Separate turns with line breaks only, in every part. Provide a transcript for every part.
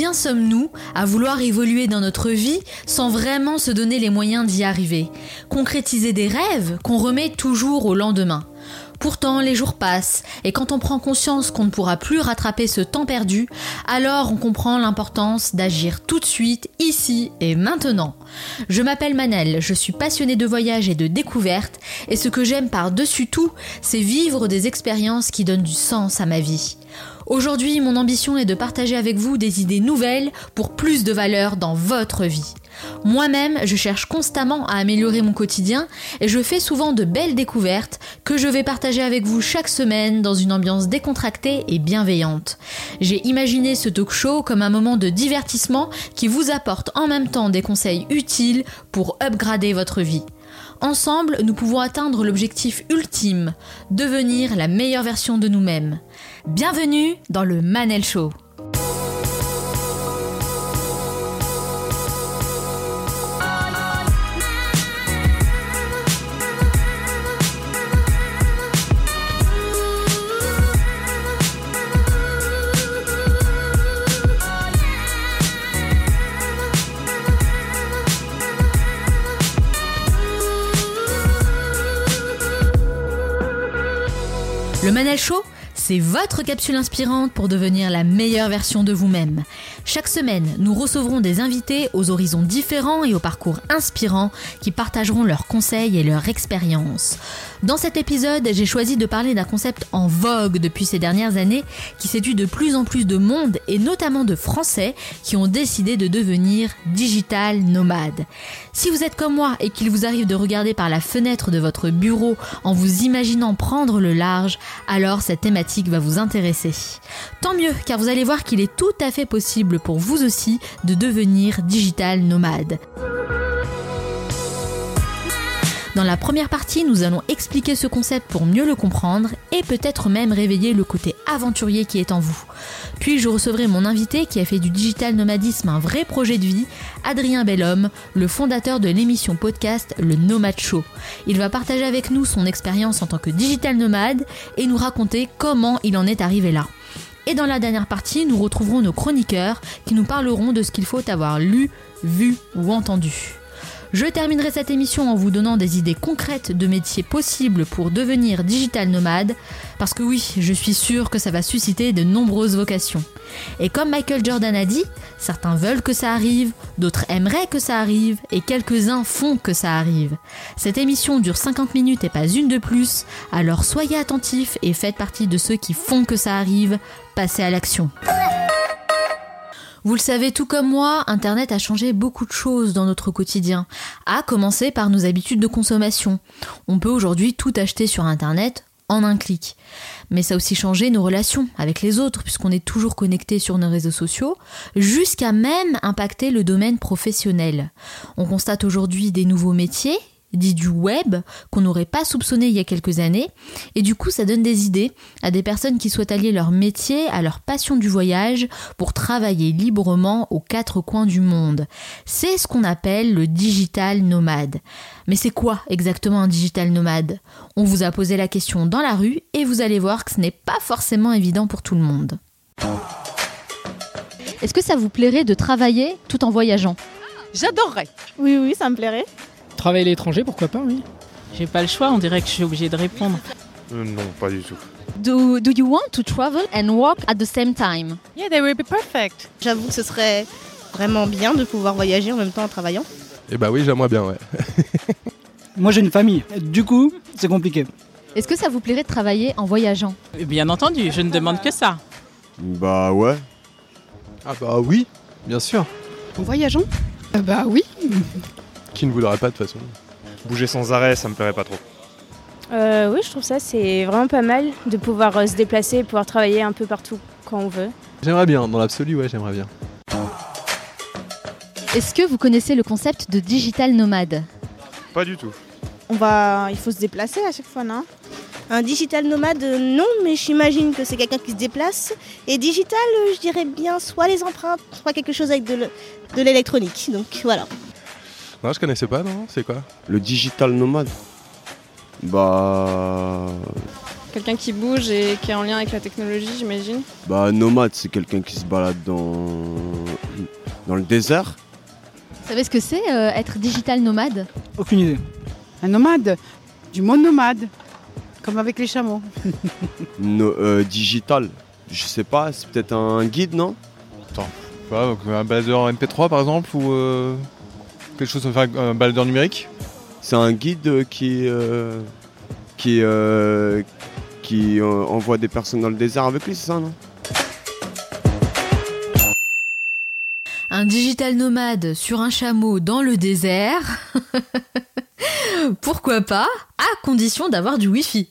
Combien sommes-nous à vouloir évoluer dans notre vie sans vraiment se donner les moyens d'y arriver? Concrétiser des rêves qu'on remet toujours au lendemain. Pourtant, les jours passent, et quand on prend conscience qu'on ne pourra plus rattraper ce temps perdu, alors on comprend l'importance d'agir tout de suite, ici et maintenant. Je m'appelle Manel, je suis passionnée de voyage et de découverte, et ce que j'aime par-dessus tout, c'est vivre des expériences qui donnent du sens à ma vie. Aujourd'hui, mon ambition est de partager avec vous des idées nouvelles pour plus de valeur dans votre vie. Moi-même, je cherche constamment à améliorer mon quotidien et je fais souvent de belles découvertes que je vais partager avec vous chaque semaine dans une ambiance décontractée et bienveillante. J'ai imaginé ce talk show comme un moment de divertissement qui vous apporte en même temps des conseils utiles pour upgrader votre vie. Ensemble, nous pouvons atteindre l'objectif ultime, devenir la meilleure version de nous-mêmes. Bienvenue dans le Manel Show. Le Manel Show, c'est votre capsule inspirante pour devenir la meilleure version de vous-même. Chaque semaine, nous recevrons des invités aux horizons différents et aux parcours inspirants qui partageront leurs conseils et leurs expériences. Dans cet épisode, j'ai choisi de parler d'un concept en vogue depuis ces dernières années qui séduit de plus en plus de monde et notamment de Français qui ont décidé de devenir digital nomades. Si vous êtes comme moi et qu'il vous arrive de regarder par la fenêtre de votre bureau en vous imaginant prendre le large, alors cette thématique va vous intéresser. Tant mieux car vous allez voir qu'il est tout à fait possible pour vous aussi de devenir digital nomade. Dans la première partie, nous allons expliquer ce concept pour mieux le comprendre et peut-être même réveiller le côté aventurier qui est en vous. Puis je recevrai mon invité qui a fait du digital nomadisme un vrai projet de vie, Adrien Bellhomme, le fondateur de l'émission podcast Le Nomad Show. Il va partager avec nous son expérience en tant que digital nomade et nous raconter comment il en est arrivé là. Et dans la dernière partie, nous retrouverons nos chroniqueurs qui nous parleront de ce qu'il faut avoir lu, vu ou entendu. Je terminerai cette émission en vous donnant des idées concrètes de métiers possibles pour devenir digital nomade, parce que oui, je suis sûre que ça va susciter de nombreuses vocations. Et comme Michael Jordan a dit, certains veulent que ça arrive, d'autres aimeraient que ça arrive, et quelques-uns font que ça arrive. Cette émission dure 50 minutes et pas une de plus, alors soyez attentifs et faites partie de ceux qui font que ça arrive, passez à l'action. Vous le savez tout comme moi, Internet a changé beaucoup de choses dans notre quotidien, à commencer par nos habitudes de consommation. On peut aujourd'hui tout acheter sur Internet en un clic. Mais ça a aussi changé nos relations avec les autres, puisqu'on est toujours connecté sur nos réseaux sociaux, jusqu'à même impacter le domaine professionnel. On constate aujourd'hui des nouveaux métiers dit du web qu'on n'aurait pas soupçonné il y a quelques années. Et du coup, ça donne des idées à des personnes qui souhaitent allier leur métier à leur passion du voyage pour travailler librement aux quatre coins du monde. C'est ce qu'on appelle le digital nomade. Mais c'est quoi exactement un digital nomade? On vous a posé la question dans la rue et vous allez voir que ce n'est pas forcément évident pour tout le monde. Est-ce que ça vous plairait de travailler tout en voyageant?
J'adorerais.
Oui, oui, ça me plairait.
Travailler à l'étranger, pourquoi pas, oui.
J'ai pas le choix, on dirait que je suis obligée de répondre.
Euh, non, pas du tout.
Do, do you want to travel and work at the same time?
Yeah, they will be perfect.
J'avoue que ce serait vraiment bien de pouvoir voyager en même temps en travaillant.
Eh bah oui, j'aimerais bien, ouais.
Moi j'ai une famille, du coup c'est compliqué.
Est-ce que ça vous plairait de travailler en voyageant?
Bien entendu, je ne demande que ça.
Bah ouais. Ah bah oui, bien sûr.
En voyageant? Bah oui.
Qui ne voudrait pas de toute façon
Bouger sans arrêt, ça me plairait pas trop.
Euh, oui, je trouve ça c'est vraiment pas mal de pouvoir euh, se déplacer, pouvoir travailler un peu partout quand on veut.
J'aimerais bien, dans l'absolu, ouais, j'aimerais bien.
Est-ce que vous connaissez le concept de digital nomade?
Pas du tout.
On va, il faut se déplacer à chaque fois, non? Un digital nomade, euh, non, mais j'imagine que c'est quelqu'un qui se déplace. Et digital, euh, je dirais bien soit les empreintes, soit quelque chose avec de l'électronique. Donc voilà.
Non, je connaissais pas, non C'est quoi
Le digital nomade Bah.
Quelqu'un qui bouge et qui est en lien avec la technologie, j'imagine.
Bah, nomade, c'est quelqu'un qui se balade dans.
dans le désert.
Vous savez ce que c'est euh, être digital nomade?
Aucune idée.
Un nomade? Du monde nomade Comme avec les chameaux.
No- euh, digital, je sais pas, c'est peut-être un guide, non?
Quoi, donc un baladeur MP3 par exemple ou euh, quelque chose, enfin un baladeur numérique
C'est un guide qui, euh, qui, euh, qui euh, envoie des personnes dans le désert avec lui, c'est ça, non?
Digital nomade sur un chameau dans le désert Pourquoi pas À condition d'avoir du Wi-Fi.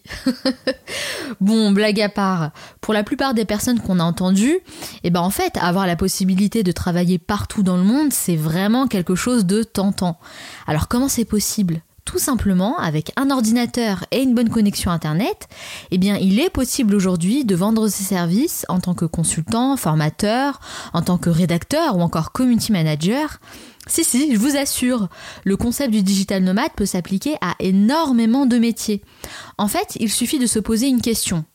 bon, blague à part, pour la plupart des personnes qu'on a entendues, eh ben en fait, avoir la possibilité de travailler partout dans le monde, c'est vraiment quelque chose de tentant. Alors comment c'est possible? Tout simplement, avec un ordinateur et une bonne connexion Internet, eh bien, il est possible aujourd'hui de vendre ses services en tant que consultant, formateur, en tant que rédacteur ou encore community manager. Si, si, je vous assure, le concept du digital nomade peut s'appliquer à énormément de métiers. En fait, il suffit de se poser une question.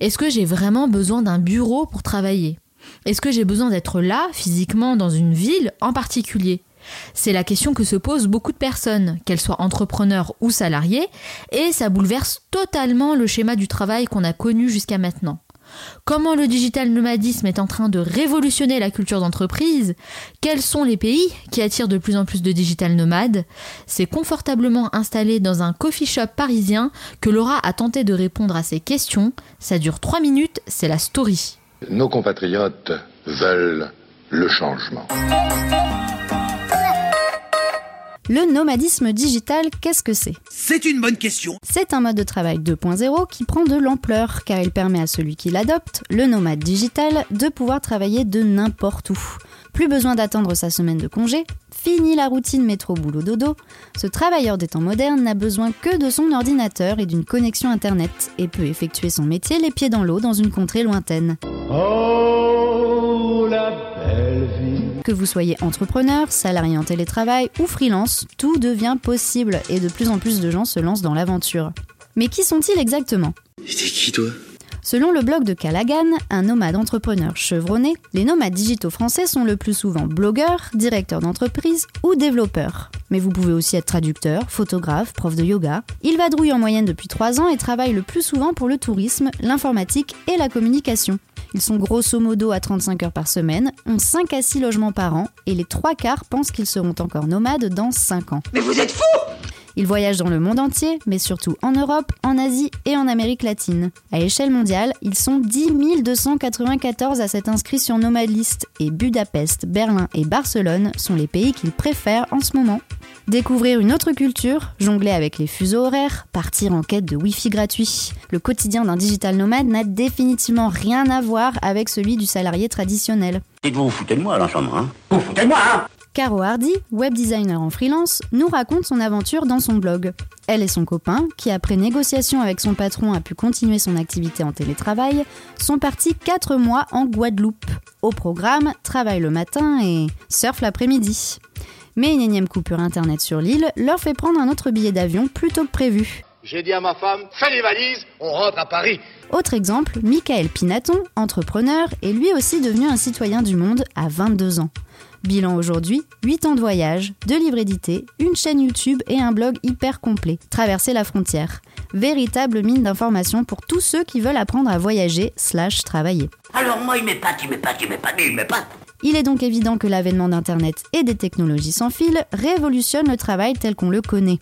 Est-ce que j'ai vraiment besoin d'un bureau pour travailler? Est-ce que j'ai besoin d'être là, physiquement, dans une ville en particulier? C'est la question que se posent beaucoup de personnes, qu'elles soient entrepreneurs ou salariés, et ça bouleverse totalement le schéma du travail qu'on a connu jusqu'à maintenant. Comment le digital nomadisme est en train de révolutionner la culture d'entreprise? Quels sont les pays qui attirent de plus en plus de digital nomades? C'est confortablement installé dans un coffee shop parisien que Laura a tenté de répondre à ces questions. Ça dure 3 minutes, c'est la story.
Nos compatriotes veulent le changement.
Le nomadisme digital, qu'est-ce que c'est?
C'est une bonne question.
C'est un mode de travail 2.0 qui prend de l'ampleur car il permet à celui qui l'adopte, le nomade digital, de pouvoir travailler de n'importe où. Plus besoin d'attendre sa semaine de congé, fini la routine métro boulot dodo, ce travailleur des temps modernes n'a besoin que de son ordinateur et d'une connexion internet et peut effectuer son métier les pieds dans l'eau dans une contrée lointaine.
Oh, la belle vie.
Que vous soyez entrepreneur, salarié en télétravail ou freelance, tout devient possible et de plus en plus de gens se lancent dans l'aventure. Mais qui sont-ils exactement?
Qui toi?
Selon le blog de Callaghan, un nomade entrepreneur chevronné, les nomades digitaux français sont le plus souvent blogueurs, directeurs d'entreprise ou développeurs. Mais vous pouvez aussi être traducteur, photographe, prof de yoga. Ils vadrouillent en moyenne depuis 3 ans et travaillent le plus souvent pour le tourisme, l'informatique et la communication. Ils sont grosso modo à 35 heures par semaine, ont 5 à 6 logements par an et les trois quarts pensent qu'ils seront encore nomades dans 5 ans.
Mais vous êtes fous
Ils voyagent dans le monde entier, mais surtout en Europe, en Asie et en Amérique latine. À échelle mondiale, ils sont 10 294 à s'être inscrits sur Nomadlist et Budapest, Berlin et Barcelone sont les pays qu'ils préfèrent en ce moment. Découvrir une autre culture, jongler avec les fuseaux horaires, partir en quête de Wi-Fi gratuit. Le quotidien d'un digital nomade n'a définitivement rien à voir avec celui du salarié traditionnel.
Dites-vous, vous foutez de moi, là, hein? Vous foutez de moi, hein?
Caro Hardy, web designer en freelance, nous raconte son aventure dans son blog. Elle et son copain, qui après négociation avec son patron a pu continuer son activité en télétravail, sont partis 4 mois en Guadeloupe. Au programme, travail le matin et surf l'après-midi. Mais une énième coupure internet sur l'île leur fait prendre un autre billet d'avion plus tôt que prévu.
J'ai dit à ma femme, fais les valises, on rentre à Paris.
Autre exemple, Michael Pinaton, entrepreneur, est lui aussi devenu un citoyen du monde à 22 ans. Bilan aujourd'hui, 8 ans de voyage, 2 livres édités, une chaîne YouTube et un blog hyper complet. Traverser la frontière. Véritable mine d'informations pour tous ceux qui veulent apprendre à voyager slash travailler.
Alors moi, il m'épate, il m'épate, il m'épate, il m'épate.
Il est donc évident que l'avènement d'Internet et des technologies sans fil révolutionne le travail tel qu'on le connaît.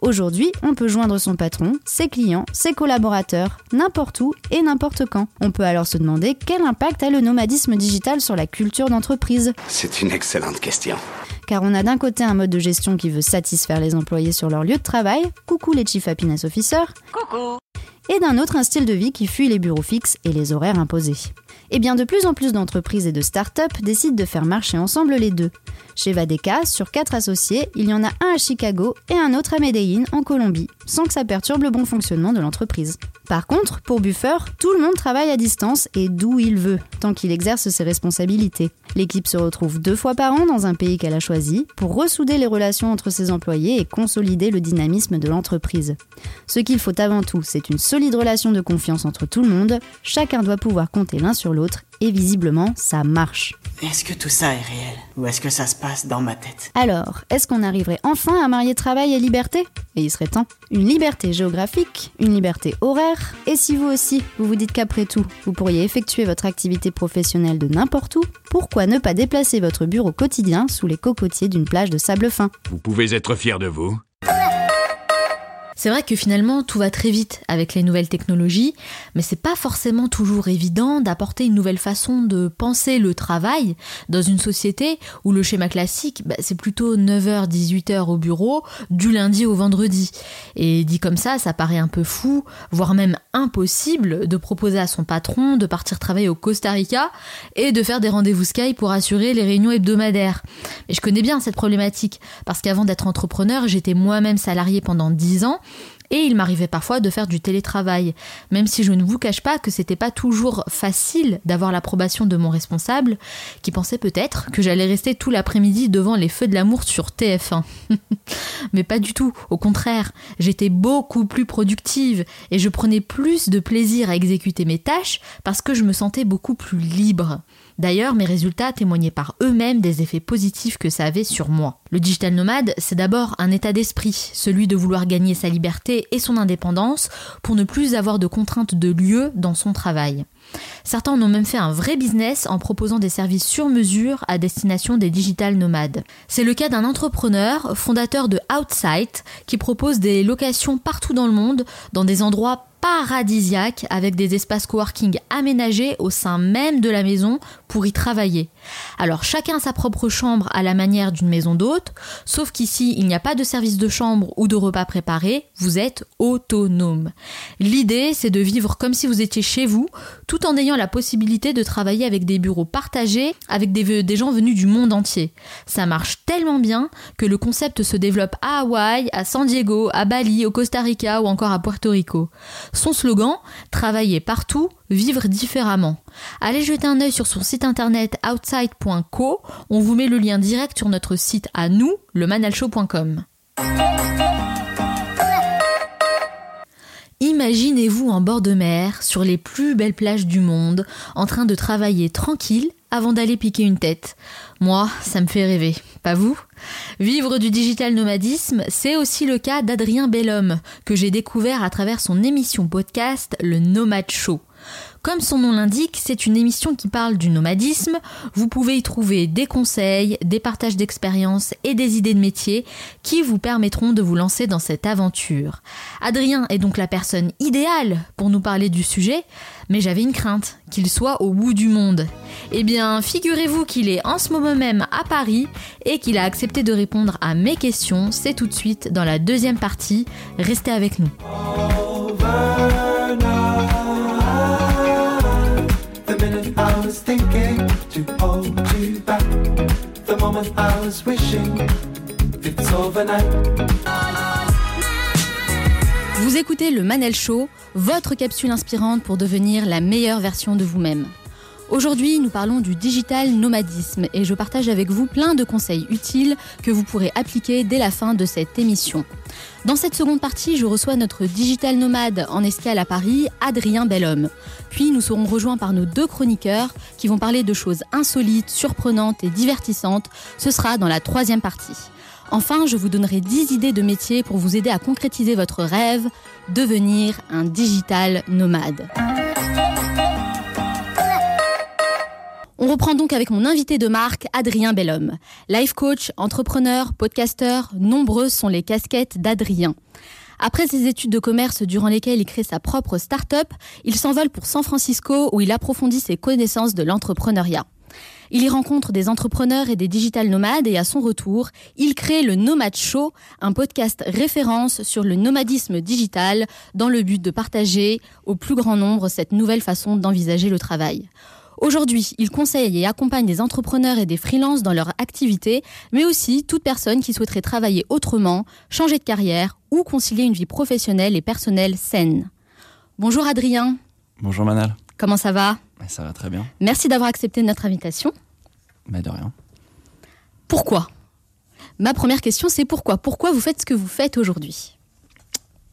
Aujourd'hui, on peut joindre son patron, ses clients, ses collaborateurs, n'importe où et n'importe quand. On peut alors se demander quel impact a le nomadisme digital sur la culture d'entreprise.
C'est une excellente question.
Car on a d'un côté un mode de gestion qui veut satisfaire les employés sur leur lieu de travail, coucou les Chief Happiness Officers,
Coucou
et d'un autre un style de vie qui fuit les bureaux fixes et les horaires imposés. Et bien de plus en plus d'entreprises et de start-up décident de faire marcher ensemble les deux. Chez Vadeka, sur quatre associés, il y en a un à Chicago et un autre à Medellín, en Colombie, sans que ça perturbe le bon fonctionnement de l'entreprise. Par contre, pour Buffer, tout le monde travaille à distance et d'où il veut, tant qu'il exerce ses responsabilités. L'équipe se retrouve deux fois par an dans un pays qu'elle a choisi pour ressouder les relations entre ses employés et consolider le dynamisme de l'entreprise. Ce qu'il faut avant tout, c'est une solide relation de confiance entre tout le monde, chacun doit pouvoir compter l'un sur l'autre et visiblement ça marche.
Est-ce que tout ça est réel Ou est-ce que ça se passe dans ma tête?
Alors, est-ce qu'on arriverait enfin à marier travail et liberté? Et il serait temps. Une liberté géographique, une liberté horaire, et si vous aussi, vous vous dites qu'après tout, vous pourriez effectuer votre activité professionnelle de n'importe où, pourquoi ne pas déplacer votre bureau quotidien sous les cocotiers d'une plage de sable fin?
Vous pouvez être fier de vous.
C'est vrai que finalement tout va très vite avec les nouvelles technologies, mais c'est pas forcément toujours évident d'apporter une nouvelle façon de penser le travail dans une société où le schéma classique, bah, c'est plutôt 9h, 18h au bureau, du lundi au vendredi. Et dit comme ça, ça paraît un peu fou, voire même impossible de proposer à son patron de partir travailler au Costa Rica et de faire des rendez-vous Skype pour assurer les réunions hebdomadaires. Et je connais bien cette problématique, parce qu'avant d'être entrepreneur, j'étais moi-même salarié pendant 10 ans et il m'arrivait parfois de faire du télétravail, même si je ne vous cache pas que c'était pas toujours facile d'avoir l'approbation de mon responsable, qui pensait peut-être que j'allais rester tout l'après-midi devant les feux de l'amour sur TF1. Mais pas du tout, au contraire, j'étais beaucoup plus productive et je prenais plus de plaisir à exécuter mes tâches parce que je me sentais beaucoup plus libre. D'ailleurs, mes résultats témoignaient par eux-mêmes des effets positifs que ça avait sur moi. Le digital nomade, c'est d'abord un état d'esprit, celui de vouloir gagner sa liberté et son indépendance pour ne plus avoir de contraintes de lieu dans son travail. Certains en ont même fait un vrai business en proposant des services sur mesure à destination des digital nomades. C'est le cas d'un entrepreneur, fondateur de Outsite, qui propose des locations partout dans le monde, dans des endroits paradisiaque avec des espaces coworking aménagés au sein même de la maison pour y travailler. Alors chacun sa propre chambre à la manière d'une maison d'hôte, sauf qu'ici il n'y a pas de service de chambre ou de repas préparés, vous êtes autonome. L'idée c'est de vivre comme si vous étiez chez vous, tout en ayant la possibilité de travailler avec des bureaux partagés avec des, des gens venus du monde entier. Ça marche tellement bien que le concept se développe à Hawaï, à San Diego, à Bali, au Costa Rica ou encore à Puerto Rico. Son slogan Travailler partout, vivre différemment. Allez jeter un œil sur son site internet outside.co. On vous met le lien direct sur notre site à nous, le manalshow.com. Imaginez-vous en bord de mer, sur les plus belles plages du monde, en train de travailler tranquille avant d'aller piquer une tête. Moi, ça me fait rêver. Pas vous? Vivre du digital nomadisme, c'est aussi le cas d'Adrien Bellhomme, que j'ai découvert à travers son émission podcast Le Nomad Show. Comme son nom l'indique, c'est une émission qui parle du nomadisme. Vous pouvez y trouver des conseils, des partages d'expériences et des idées de métier qui vous permettront de vous lancer dans cette aventure. Adrien est donc la personne idéale pour nous parler du sujet, mais j'avais une crainte, qu'il soit au bout du monde. Eh bien, figurez-vous qu'il est en ce moment même à Paris et qu'il a accepté de répondre à mes questions. C'est tout de suite dans la deuxième partie. Restez avec nous. Vous écoutez le Manel Show, votre capsule inspirante pour devenir la meilleure version de vous-même. Aujourd'hui, nous parlons du digital nomadisme et je partage avec vous plein de conseils utiles que vous pourrez appliquer dès la fin de cette émission. Dans cette seconde partie, je reçois notre digital nomade en escale à Paris, Adrien Bellhomme. Puis nous serons rejoints par nos deux chroniqueurs qui vont parler de choses insolites, surprenantes et divertissantes. Ce sera dans la troisième partie. Enfin, je vous donnerai 10 idées de métiers pour vous aider à concrétiser votre rêve, devenir un digital nomade. On reprend donc avec mon invité de marque, Adrien Bellhomme. Life coach, entrepreneur, podcasteur, nombreuses sont les casquettes d'Adrien. Après ses études de commerce durant lesquelles il crée sa propre start-up, il s'envole pour San Francisco où il approfondit ses connaissances de l'entrepreneuriat. Il y rencontre des entrepreneurs et des digital nomades et à son retour, il crée le Nomad Show, un podcast référence sur le nomadisme digital dans le but de partager au plus grand nombre cette nouvelle façon d'envisager le travail. Aujourd'hui, il conseille et accompagne des entrepreneurs et des freelances dans leur activité, mais aussi toute personne qui souhaiterait travailler autrement, changer de carrière ou concilier une vie professionnelle et personnelle saine. Bonjour Adrien.
Bonjour Manal.
Comment ça va
Ça va très bien.
Merci d'avoir accepté notre invitation.
Mais de rien.
Pourquoi? Ma première question, c'est pourquoi? Pourquoi vous faites ce que vous faites aujourd'hui?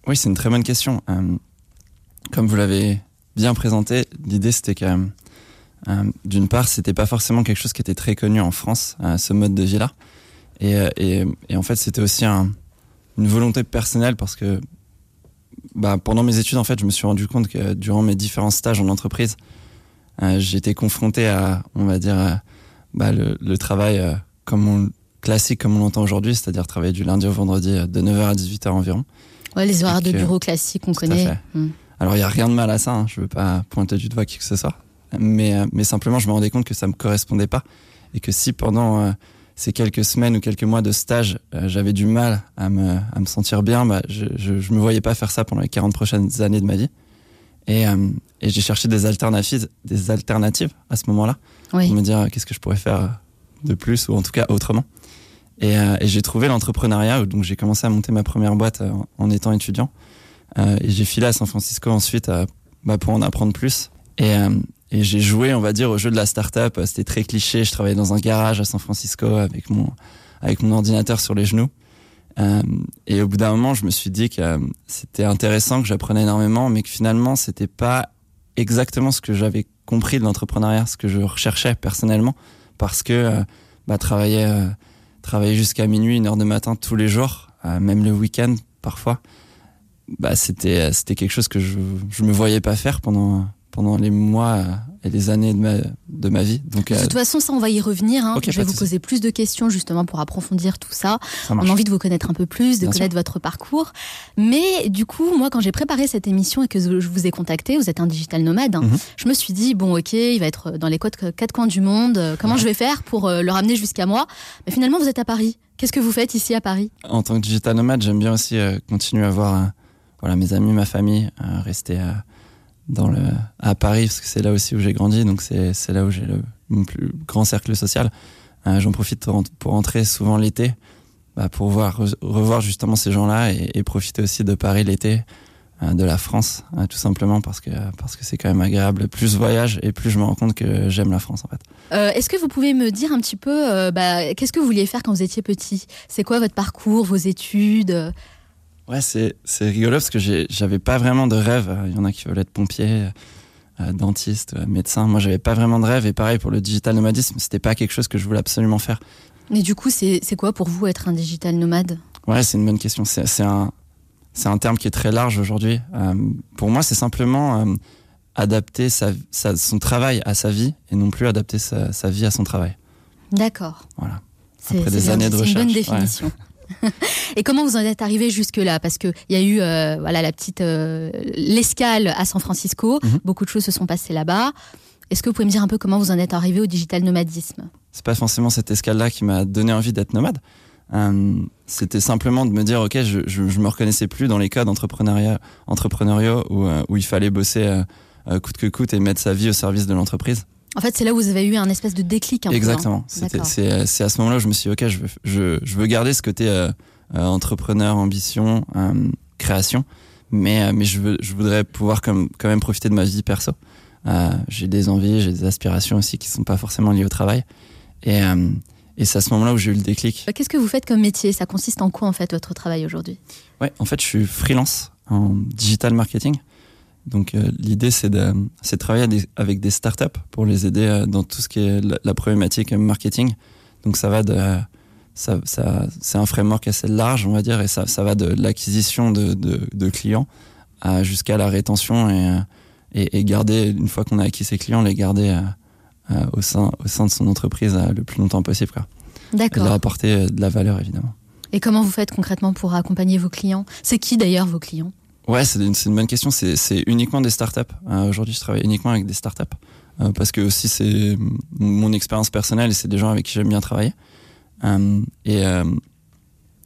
Oui, c'est une très bonne question. Euh, comme vous l'avez bien présenté, l'idée c'était que Euh, D'une part, c'était pas forcément quelque chose qui était très connu en France, euh, ce mode de vie-là. Et, euh, et, et, en fait, c'était aussi un, une volonté personnelle parce que bah, pendant mes études, en fait, je me suis rendu compte que durant mes différents stages en entreprise, euh, j'étais confronté à, on va dire, bah, le, le, travail comme on, classique comme on l'entend aujourd'hui, c'est-à-dire travailler du lundi au vendredi de 9h à 18h environ.
Ouais, les horaires de bureau classiques qu'on connaît.
Mmh. Alors, il n'y a rien de mal à ça, hein, je veux pas pointer du doigt qui que ce soit. Mais, euh, mais simplement, je me rendais compte que ça me correspondait pas. Et que si pendant euh, ces quelques semaines ou quelques mois de stage, euh, j'avais du mal à me, à me sentir bien, bah, je, je, je me voyais pas faire ça pendant les 40 prochaines années de ma vie. Et, et j'ai cherché des alternatives, des alternatives à ce moment-là.
Oui.
Pour me dire qu'est-ce que je pourrais faire de plus ou en tout cas autrement. Et, euh, et j'ai trouvé l'entrepreneuriat, donc j'ai commencé à monter ma première boîte euh, en étant étudiant. Euh, et j'ai filé à San Francisco ensuite bah, pour en apprendre plus. Et, et j'ai joué, on va dire, au jeu de la start-up. C'était très cliché. Je travaillais dans un garage à San Francisco avec mon, avec mon ordinateur sur les genoux. Euh, et au bout d'un moment, je me suis dit que euh, c'était intéressant, que j'apprenais énormément, mais que finalement, c'était pas exactement ce que j'avais compris de l'entrepreneuriat, ce que je recherchais personnellement, parce que euh, bah, travailler, travailler jusqu'à minuit, une heure de matin tous les jours, même le week-end parfois, bah, c'était c'était quelque chose que je je me voyais pas faire pendant pendant les mois et les années de ma, de ma vie. Donc,
de toute
euh,
façon, ça, on va y revenir. Hein.
Okay,
je vais vous poser plus de questions justement pour approfondir tout ça.
ça
on a envie de vous connaître un peu plus, de
Bien
connaître
sûr.
votre parcours. Mais du coup, moi, quand j'ai préparé cette émission et que je vous ai contacté, vous êtes un digital nomade, hein,
Mhm.
je me suis dit, bon, ok, il va être dans les quatre, quatre coins du monde. euh, Comment
Ouais.
je vais faire pour euh, le ramener jusqu'à moi? Mais finalement, vous êtes à Paris. Qu'est-ce que vous faites ici à Paris?
En tant que digital nomade, j'aime bien aussi euh, continuer à voir euh, voilà, mes amis, ma famille, rester euh, dans le, à Paris, parce que c'est là aussi où j'ai grandi, donc c'est là où j'ai le mon plus grand cercle social. Euh, J'en profite pour, pour rentrer souvent l'été, bah, pour voir, re- revoir justement ces gens-là et, profiter aussi de Paris l'été, euh, de la France, euh, tout simplement parce que parce que c'est quand même agréable. Plus je voyage et plus je me rends compte que j'aime la France en fait.
Est-ce que vous pouvez me dire un petit peu, bah, qu'est-ce que vous vouliez faire quand vous étiez petit? C'est quoi votre parcours, vos études?
Ouais, c'est c'est rigolo parce que j'ai- j'avais pas vraiment de rêve. Euh, Il y en a qui veulent être pompier, euh, dentiste, euh, médecin. Moi, j'avais pas vraiment de rêve. Et pareil pour le digital nomadisme, c'était pas quelque chose que je voulais absolument faire.
Mais du coup, c'est c'est quoi pour vous être un digital nomade?
Ouais, c'est une bonne question. C'est c'est un c'est un terme qui est très large aujourd'hui. Euh, pour moi, c'est simplement adapter sa, sa- son travail à sa vie et non plus adapter sa, sa vie à son travail.
D'accord.
Voilà.
C'est
Après des années de
c'est une bonne
recherche, ouais.
Et comment vous en êtes arrivé jusque là Parce que il y a eu euh, voilà la petite euh, l'escale à San Francisco.
Mhm.
Beaucoup de choses se sont passées là-bas. Est-ce que vous pouvez me dire un peu comment vous en êtes arrivé au digital nomadisme?
C'est pas forcément cette escale-là qui m'a donné envie d'être nomade. Euh, c'était simplement de me dire, ok, je, je, je me reconnaissais plus dans les cas d'entrepreneuriat, entrepreneuriaux où, où il fallait bosser coûte que coûte et mettre sa vie au service de l'entreprise.
En fait, c'est là où vous avez eu un espèce de déclic. Un hein
Exactement.
D'accord.
C'est à ce moment-là où je me suis dit, ok, je veux, je, je veux garder ce côté euh, euh, entrepreneur, ambition, euh, création, mais, euh, mais je, veux, je voudrais pouvoir comme, quand même profiter de ma vie perso. Euh, j'ai des envies, j'ai des aspirations aussi qui sont pas forcément liées au travail. Et, euh, et c'est à ce moment-là où j'ai eu le déclic.
Qu'est-ce que vous faites comme métier? Ça consiste en quoi en fait votre travail aujourd'hui?
Ouais, en fait, je suis freelance en digital marketing. Donc, euh, l'idée, c'est de, de travailler avec des startups pour les aider euh, dans tout ce qui est la, la problématique marketing. Donc, ça va de, ça, ça, c'est un framework assez large, on va dire, et ça, ça va de l'acquisition de, de, de clients jusqu'à la rétention et, euh, et, et garder, une fois qu'on a acquis ces clients, les garder euh, euh, au, sein, au sein de son entreprise euh, le plus longtemps possible.
D'accord.
leur apporter euh, de la valeur, évidemment.
Et comment vous faites concrètement pour accompagner vos clients? C'est qui d'ailleurs vos clients?
Ouais, c'est une, une bonne question. C'est, uniquement des startups. Euh, aujourd'hui, je travaille uniquement avec des startups euh, parce que aussi c'est mon expérience personnelle et c'est des gens avec qui j'aime bien travailler. Euh, et euh,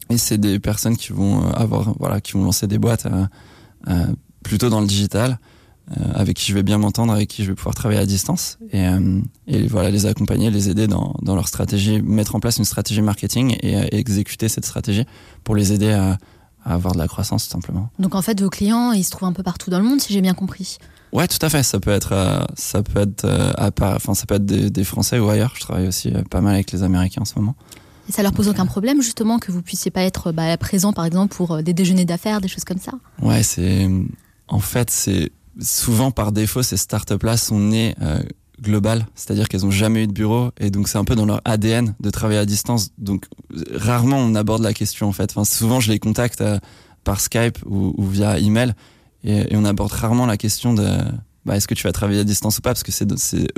et c'est des personnes qui vont euh, avoir, voilà, qui vont lancer des boîtes euh, plutôt dans le digital, avec qui je vais bien m'entendre, avec qui je vais pouvoir travailler à distance et, et voilà, les accompagner, les aider dans, dans leur stratégie, mettre en place une stratégie marketing et, exécuter cette stratégie pour les aider à, à avoir de la croissance tout simplement.
Donc en fait, vos clients, ils se trouvent un peu partout dans le monde, si j'ai bien compris.
Ouais, tout à fait. Ça peut être, euh, ça peut être euh, à part, enfin, ça peut être des, des Français ou ailleurs. Je travaille aussi euh, pas mal avec les Américains en ce moment.
Et ça leur pose aucun problème justement que vous puissiez pas être bah, présent par exemple pour des déjeuners d'affaires, des choses comme ça?
Ouais, c'est, en fait, c'est souvent par défaut ces startups-là sont nées euh, global, c'est-à-dire qu'elles ont jamais eu de bureau et donc c'est un peu dans leur ADN de travailler à distance. Donc rarement on aborde la question en fait. Enfin, souvent je les contacte euh, par Skype ou, ou via email et, et, on aborde rarement la question de bah, est-ce que tu vas travailler à distance ou pas parce que c'est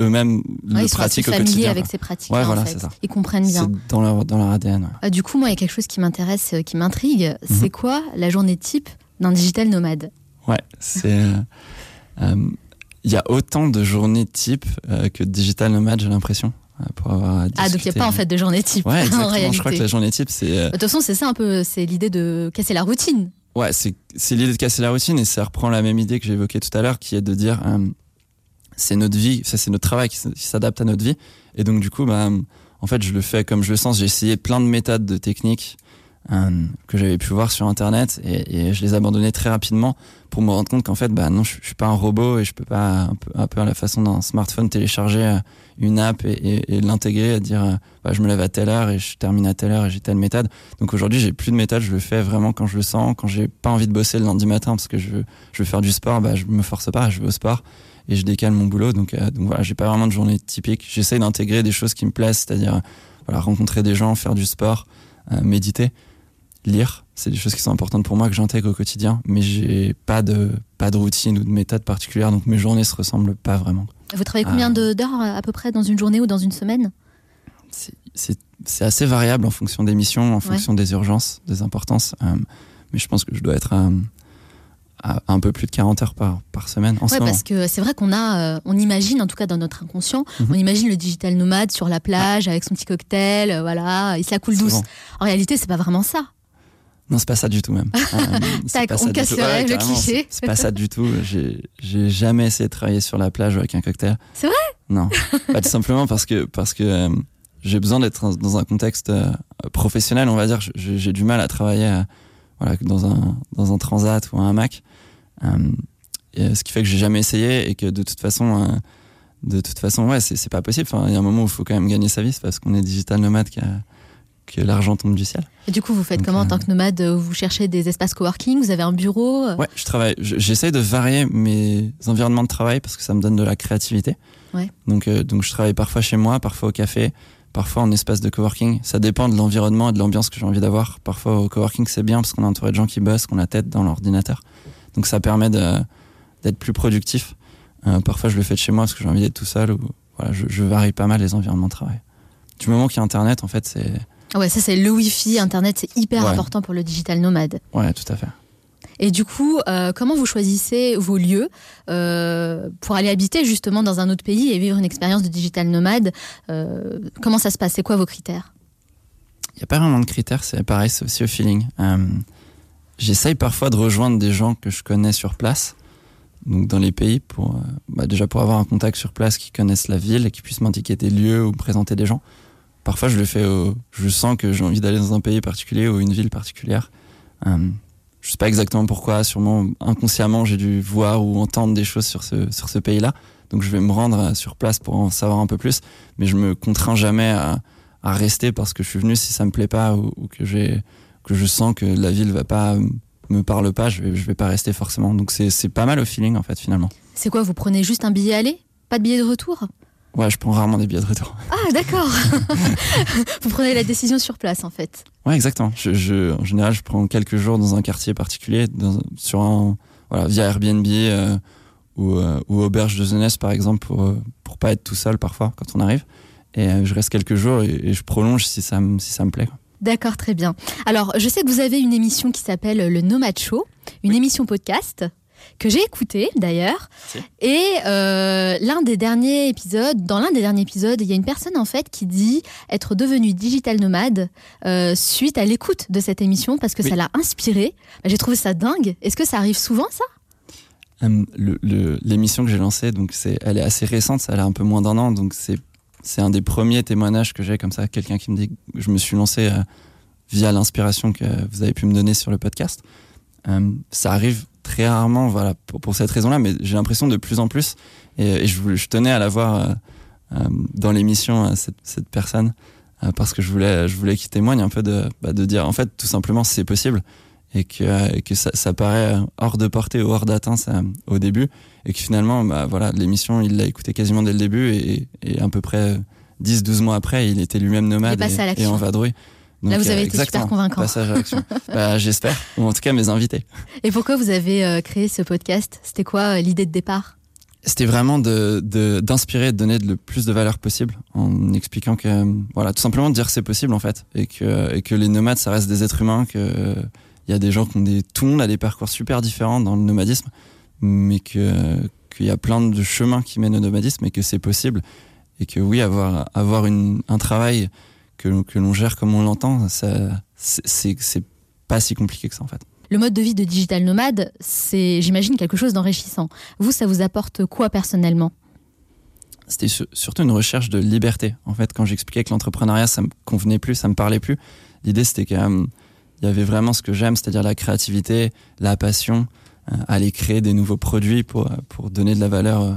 eux-mêmes
ouais,
le pratique au quotidien.
avec ces pratiques.
Ouais,
en
voilà,
fait.
c'est ça.
Ils comprennent bien.
C'est dans leur dans leur ADN. Ouais.
Ah, du coup, moi, il y a quelque chose qui m'intéresse, euh, qui m'intrigue.
Mhm.
C'est quoi la journée type d'un digital nomade?
Ouais, c'est. euh, euh, Il y a autant de journées type euh, que de digital nomade, j'ai l'impression. euh, Pour avoir
Ah, donc il n'y a pas en fait de journée type
Ouais,
en réalité.
Je crois que la journée type, c'est. euh,
De toute façon, c'est ça un peu, c'est l'idée de casser la routine.
Ouais, c'est l'idée de casser la routine et ça reprend la même idée que j'ai évoquée tout à l'heure, qui est de dire euh, c'est notre vie, ça c'est notre travail qui s'adapte à notre vie. Et donc du coup, bah, en fait, je le fais comme je le sens. J'ai essayé plein de méthodes, de techniques que j'avais pu voir sur Internet et, je les abandonnais très rapidement pour me rendre compte qu'en fait, bah non, je, je suis pas un robot et je peux pas un peu, à la façon d'un smartphone télécharger euh, une app et, et, et l'intégrer et dire euh, bah, je me lève à telle heure et je termine à telle heure et j'ai telle méthode. Donc aujourd'hui, j'ai plus de méthode, je le fais vraiment quand je le sens, quand j'ai pas envie de bosser le lundi matin parce que je veux, faire du sport, bah je me force pas, je vais au sport et je décale mon boulot. Donc, euh, donc voilà, j'ai pas vraiment de journée typique. J'essaye d'intégrer des choses qui me plaisent, c'est-à-dire voilà, rencontrer des gens, faire du sport, euh, méditer, lire. C'est des choses qui sont importantes pour moi que j'intègre au quotidien, mais j'ai pas de pas de routine ou de méthode particulière, donc mes journées se ressemblent pas vraiment.
Vous travaillez combien de- d'heures à peu près dans une journée ou dans une semaine?
C'est assez variable en fonction des missions, en fonction des urgences, des importances. euh, mais je pense que je dois être à, à un peu plus de 40 heures par, par semaine en ce
Ouais,
moment.
parce que c'est vrai qu'on a, euh, on imagine, en tout cas dans notre inconscient,
Mhm.
on imagine le digital nomade sur la plage avec son petit cocktail, euh, voilà, il se la coule douce. En réalité, c'est pas vraiment ça.
Non, c'est pas ça du tout même. Euh, pas
on casse
tout.
le cliché.
c'est- pas ça du tout. J'ai jamais essayé de travailler sur la plage avec un cocktail.
C'est vrai?
Non. Pas tout simplement parce que parce que euh, j'ai besoin d'être dans un contexte euh, professionnel, on va dire. J'ai du mal à travailler euh, voilà dans un dans un transat ou un hamac. Et, ce qui fait que j'ai jamais essayé et que de toute façon euh, de toute façon ouais c'est c'est pas possible. Enfin, il y a un moment où il faut quand même gagner sa vie, c'est parce qu'on est digital nomade que l'argent tombe du ciel.
Et du coup, vous faites
Donc,
comment en
euh,
tant que nomade euh, Vous cherchez des espaces coworking Vous avez un bureau euh,
Ouais, je travaille. je- J'essaye de varier mes environnements de travail parce que ça me donne de la créativité.
Ouais.
Donc, euh, donc je travaille parfois chez moi, parfois au café, parfois en espace de coworking. Ça dépend de l'environnement et de l'ambiance que j'ai envie d'avoir. Parfois au coworking c'est bien parce qu'on est entouré de gens qui bossent, qu'on a tête dans l'ordinateur. Donc ça permet d'être plus productif. Euh, parfois je le fais de chez moi parce que j'ai envie d'être tout seul. Ou, voilà, je, je varie pas mal les environnements de travail. Du moment qu'il y a Internet, en fait, c'est
Ouais, ça c'est le Wi-Fi, Internet, c'est hyper
Ouais.
important pour le digital nomade.
ouais, tout à fait.
Et du coup, euh, comment vous choisissez vos lieux euh, pour aller habiter justement dans un autre pays et vivre une expérience de digital nomade Euh, Comment ça se passe? C'est quoi vos critères?
Il n'y a pas vraiment de critères, c'est pareil, c'est aussi au feeling. J'essaye parfois de rejoindre des gens que je connais sur place, donc dans les pays, pour bah, déjà pour avoir un contact sur place qui connaissent la ville et qui puissent m'indiquer des lieux ou me présenter des gens. Parfois, je le fais, au- je sens que j'ai envie d'aller dans un pays particulier ou une ville particulière. Euh, je sais pas exactement pourquoi, sûrement inconsciemment, j'ai dû voir ou entendre des choses sur ce, sur ce pays-là. Donc je vais me rendre euh, sur place pour en savoir un peu plus, mais je me contrains jamais à, rester parce que je suis venu si ça me plaît pas ou, que que je sens que la ville va pas me parle pas, je vais, je vais pas rester forcément. Donc c'est pas mal au feeling en fait finalement.
C'est quoi Vous prenez juste un billet aller? Pas de billet de retour?
Ouais, je prends rarement des billets de retour.
Ah d'accord Vous prenez la décision sur place en fait.
Ouais, exactement. Je, je, en général, je prends quelques jours dans un quartier particulier, dans, sur un, voilà, via Airbnb euh, ou, euh, ou auberge de jeunesse, par exemple, pour, euh, pour pas être tout seul parfois quand on arrive. Et euh, je reste quelques jours et, et je prolonge si ça, me- si ça me plaît. quoi.
D'accord, très bien. Alors, je sais que vous avez une émission qui s'appelle Le Nomad Show, une émission podcast que j'ai écoutée d'ailleurs. Et euh, l'un des derniers épisodes, dans l'un des derniers épisodes, il y a une personne en fait qui dit être devenue digital nomade euh, suite à l'écoute de cette émission parce que ça l'a inspiré. Bah, j'ai trouvé ça dingue. Est-ce que ça arrive souvent ça?
Euh, L'émission que j'ai lancée, donc c'est, elle est assez récente, ça a un peu moins d'un an, donc c'est, c'est un des premiers témoignages que j'ai comme ça, quelqu'un qui me dit que je me suis lancé euh, via l'inspiration que vous avez pu me donner sur le podcast. Euh, ça arrive très rarement, voilà, pour, pour cette raison-là, mais j'ai l'impression de plus en plus, et, et je, voulais- je tenais à la voir euh, euh, dans l'émission, euh, cette, cette personne, parce que je voulais, je voulais qu'il témoigne un peu de, bah, de dire, en fait, tout simplement, c'est possible. et que, et que ça, ça paraît hors de portée ou hors d'atteinte au début et que finalement bah voilà l'émission il l'a écouté quasiment dès le début et, et à peu près 10-12 mois après il était lui-même nomade et, et en vadrouille.
Là, vous
euh,
avez été super convaincant.
Passage à l'action. bah, J'espère, ou en tout cas mes invités.
Et pourquoi vous avez euh, créé ce podcast? C'était quoi euh, l'idée de départ?
C'était vraiment de de- d'inspirer, de, donner le plus de valeur possible, en expliquant que euh, voilà, tout simplement de dire que c'est possible en fait, et que et que les nomades ça reste des êtres humains, que euh, il y a des gens qui ont des tout le monde a des parcours super différents dans le nomadisme, mais que qu'il y a plein de chemins qui mènent au nomadisme et que c'est possible, et que oui avoir avoir une un travail que l'on- que l'on gère comme on l'entend, c'est pas si compliqué que ça en fait.
Le mode de vie de digital nomade, c'est, j'imagine, quelque chose d'enrichissant. Vous, ça vous apporte quoi personnellement?
C'était sur- surtout une recherche de liberté. En fait, quand j'expliquais que l'entrepreneuriat, ça me convenait plus, ça me parlait plus. L'idée, c'était qu'il y avait vraiment ce que j'aime, c'est-à-dire la créativité, la passion, euh, aller créer des nouveaux produits pour, euh, pour donner de la valeur euh,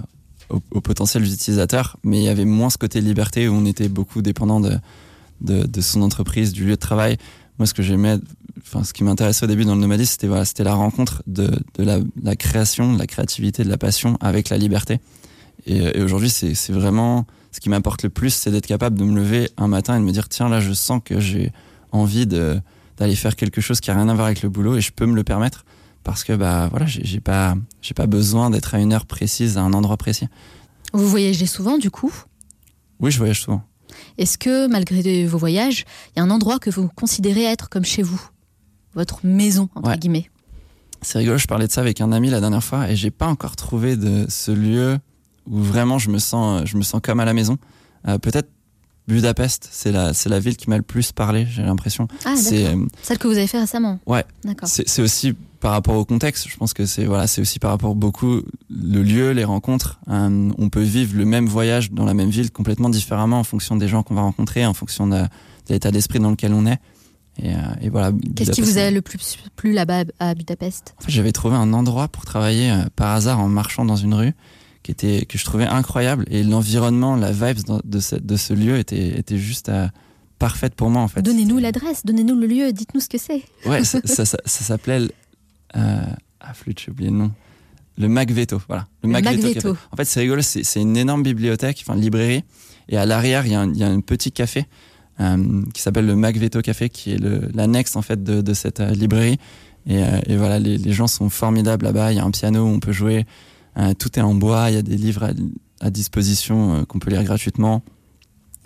aux, aux potentiels utilisateurs. Mais il y avait moins ce côté liberté où on était beaucoup dépendant de, de, de son entreprise, du lieu de travail. Moi, ce que j'aimais, enfin, ce qui m'intéressait au début dans le nomadisme, c'était voilà, c'était la rencontre de, de la, la création, de la créativité, de la passion avec la liberté. Et, et aujourd'hui, c'est c'est vraiment ce qui m'apporte le plus, c'est d'être capable de me lever un matin et de me dire tiens là, je sens que j'ai envie de d'aller faire quelque chose qui a rien à voir avec le boulot et je peux me le permettre parce que bah voilà, j'ai j'ai pas j'ai pas besoin d'être à une heure précise à un endroit précis.
Vous voyagez souvent, du coup?
Oui, je voyage souvent.
Est-ce que, malgré vos voyages, il y a un endroit que vous considérez être comme chez vous? Votre maison, entre
Ouais.
guillemets
C'est rigolo, je parlais de ça avec un ami la dernière fois et j'ai pas encore trouvé de ce lieu où vraiment je me sens, je me sens comme à la maison. Euh, Peut-être Budapest, c'est la, c'est la ville qui m'a le plus parlé, j'ai l'impression.
Ah,
c'est, euh,
Celle que vous avez fait récemment
Ouais.
D'accord.
C'est aussi par rapport au contexte. Je pense que c'est voilà, c'est aussi par rapport beaucoup le lieu, les rencontres. Euh, on peut vivre le même voyage dans la même ville complètement différemment en fonction des gens qu'on va rencontrer, en fonction de, de l'état d'esprit dans lequel on est. Et, euh, et voilà.
Qu'est-ce qui vous a le plus plu là-bas à Budapest?
En fait, j'avais trouvé un endroit pour travailler euh, par hasard en marchant dans une rue qui était que je trouvais incroyable et l'environnement, la vibe de ce, de ce lieu était était juste parfaite pour moi en fait.
Donnez-nous l'adresse, donnez-nous le lieu, dites-nous ce que c'est.
Ouais, ça, ça, ça, ça s'appelait ah flûte, j'ai oublié le nom. Le Magveto, voilà.
Le
Magveto. Café. En fait, c'est rigolo, c'est une énorme bibliothèque, enfin librairie, et à l'arrière, il y, a un- y a un petit café euh, qui s'appelle le Magveto Café, qui est le- l'annexe en fait de, de cette euh, librairie. Et, euh, et voilà, les, les gens sont formidables là-bas. Il y a un piano où on peut jouer. Euh, tout est en bois. Il y a des livres à, à disposition euh, qu'on peut lire gratuitement.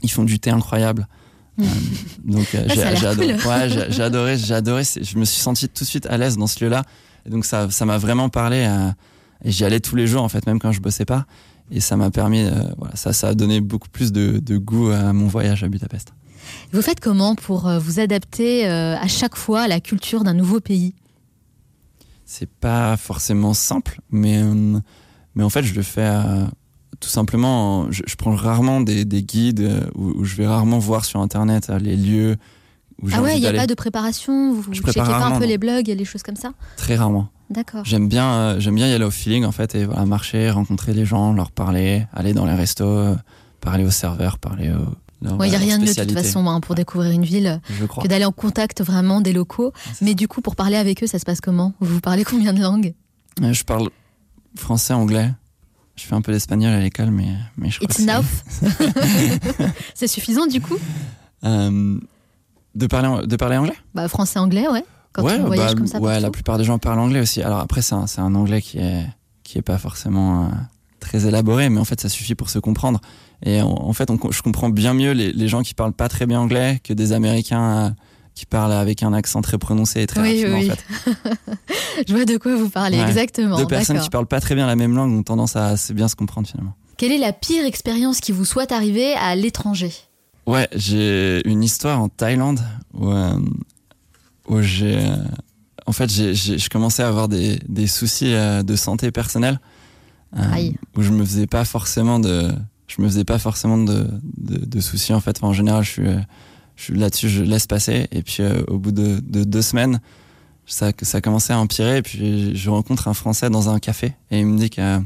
Ils font du thé incroyable. Euh, donc euh,
Ah,
j'ai adoré.
cool.
Ouais, j'ai j'ai adoré. J'ai adoré. C'est- Je me suis senti tout de suite à l'aise dans ce lieu-là. Et donc ça, ça m'a vraiment parlé. et j'y allais tous les jours en fait, même quand je bossais pas. Et ça m'a permis, euh, voilà, ça, ça a donné beaucoup plus de, de goût à mon voyage à Budapest.
Vous faites comment pour euh, vous adapter à chaque fois à la culture d'un nouveau pays?
C'est pas forcément simple, mais, mais en fait, je le fais euh, tout simplement. en- Je, je prends rarement des, des guides euh, où, où je vais rarement voir sur internet euh, les lieux où j'ai
Ah ouais, il n'y a pas de préparation Vous,
Je
checkez pas un peu les blogs et les choses comme ça?
Très rarement.
D'accord.
J'aime bien, euh, j'aime bien y aller au feeling en fait et voilà marcher, rencontrer les gens, leur parler, aller dans les restos, parler aux serveurs, parler aux.
Ouais, Il n'y a rien de mieux de toute façon hein, pour découvrir une ville
Je crois.
que d'aller en contact vraiment des locaux. Mais du coup, pour parler avec eux, ça se passe comment? Vous parlez combien de langues?
Euh, Je parle français, anglais. Je fais un peu d'espagnol à l'école, mais mais je crois
It's enough C'est suffisant du coup
Euh, de parler de parler anglais?
bah, Français-anglais, ouais. Quand
ouais,
on voyage
bah,
comme ça.
ouais, la plupart des gens parlent anglais aussi. Alors après, c'est un, c'est un anglais qui est qui est pas forcément euh, très élaboré, mais en fait, ça suffit pour se comprendre. Et en, en fait, on, je comprends bien mieux les, les gens qui parlent pas très bien anglais que des Américains euh, qui parlent avec un accent très prononcé et très
Oui, oui,
en fait.
Je vois de quoi vous parlez,
Ouais.
exactement.
Deux personnes qui parlent pas très bien la même langue ont tendance à assez bien se comprendre finalement.
Quelle est la pire expérience qui vous soit arrivée à l'étranger?
Ouais, j'ai une histoire en Thaïlande où, euh, où j'ai. euh, en fait, je commençais à avoir des, des soucis euh, de santé personnelle. euh, où je me faisais pas forcément de. Je me faisais pas forcément de, de, de soucis en fait. Enfin, en général, je suis, je là-dessus, je laisse passer. Et puis, euh, au bout de, de deux semaines, ça, ça commençait à empirer. Et puis, je rencontre un Français dans un café et il me dit que.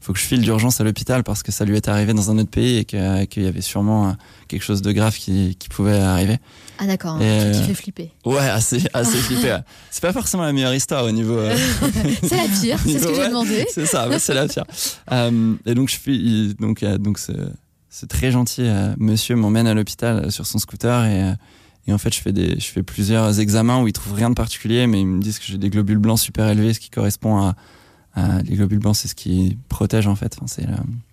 faut que je file d'urgence à l'hôpital parce que ça lui est arrivé dans un autre pays et qu'il y avait sûrement euh, quelque chose de grave qui, qui pouvait arriver.
Ah d'accord, qui
euh,
fait flipper.
Ouais, assez, assez flippé. ouais. C'est pas forcément la meilleure histoire au niveau. euh,
C'est la pire, c'est ce que j'ai demandé.
C'est ça, ouais, c'est la pire. Euh, et donc je suis, donc euh, donc ce, très gentil euh, monsieur m'emmène à l'hôpital euh, sur son scooter et euh, et en fait je fais des, je fais plusieurs examens où ils trouvent rien de particulier, mais ils me disent que j'ai des globules blancs super élevés, ce qui correspond à, à- les globules blancs, c'est ce qui protège en fait. Enfin,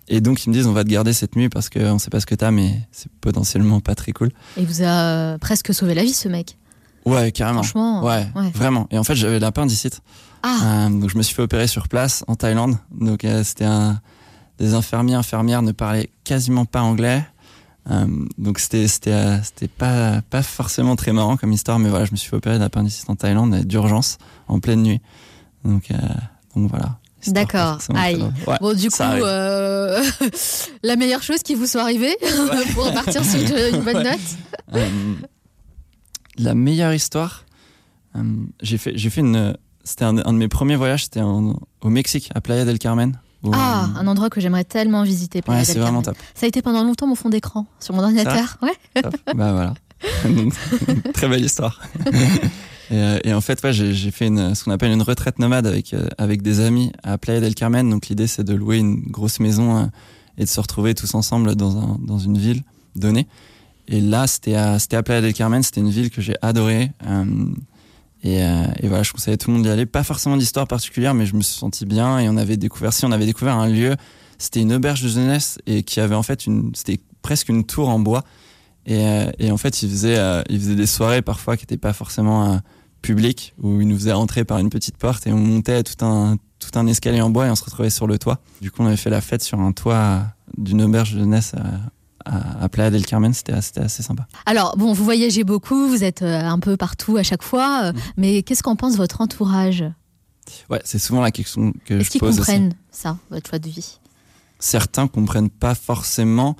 Et donc ils me disent on va te garder cette nuit parce qu'on sait pas ce que t'as, mais c'est potentiellement pas très cool.
Et vous a presque sauvé la vie ce mec.
Ouais, carrément.
Franchement,
ouais,
ouais.
vraiment. Et en fait, j'avais l'appendicite.
Ah.
Euh, donc, je me suis fait opérer sur place en Thaïlande. Donc, euh, c'était un des infirmiers, infirmières ne parlaient quasiment pas anglais. Euh, donc, c'était c'était euh, c'était pas pas forcément très marrant comme histoire, mais voilà, je me suis fait opérer d'appendicite en Thaïlande d'urgence en pleine nuit. Donc, euh, donc voilà.
D'accord. Aïe.
Ouais,
bon, du coup, euh, la meilleure chose qui vous soit arrivée pour repartir sur une bonne
Ouais.
note.
Euh, la meilleure histoire, euh, j'ai fait, j'ai fait une. C'était un, un de mes premiers voyages, c'était au Mexique, à Playa del Carmen.
Ah, un endroit que j'aimerais tellement visiter.
Ouais, c'est vraiment top.
Ça a été pendant longtemps mon fond d'écran sur mon ordinateur. Ouais.
Top. bah voilà. Très belle histoire. et, euh, et en fait, ouais, j'ai fait une, ce qu'on appelle une retraite nomade avec, euh, avec des amis à Playa del Carmen. Donc l'idée, c'est de louer une grosse maison euh, et de se retrouver tous ensemble dans, un, dans une ville donnée. Et là, c'était à, à Playa del Carmen. C'était une ville que j'ai adorée. euh, et, euh, et voilà, je conseillais à tout le monde d'y aller. Pas forcément d'histoire particulière, mais je me suis senti bien. Et on avait découvert, si on avait découvert un lieu, c'était une auberge de jeunesse et qui avait en fait une, c'était presque une tour en bois. Et, euh, en fait, il faisait, euh, il faisait des soirées parfois qui n'étaient pas forcément publiques, où il nous faisait rentrer par une petite porte et on montait tout un, tout un escalier en bois et on se retrouvait sur le toit. Du coup, on avait fait la fête sur un toit d'une auberge de jeunesse à, à, Playa del Carmen. C'était assez sympa.
Alors, bon, vous voyagez beaucoup, vous êtes euh, un peu partout à chaque fois, euh, mais qu'est-ce qu'en pense votre entourage?
Ouais, c'est souvent la question que
Est-ce
je
qu'ils
pose aussi.
comprennent ça, votre choix de vie?
Certains comprennent pas forcément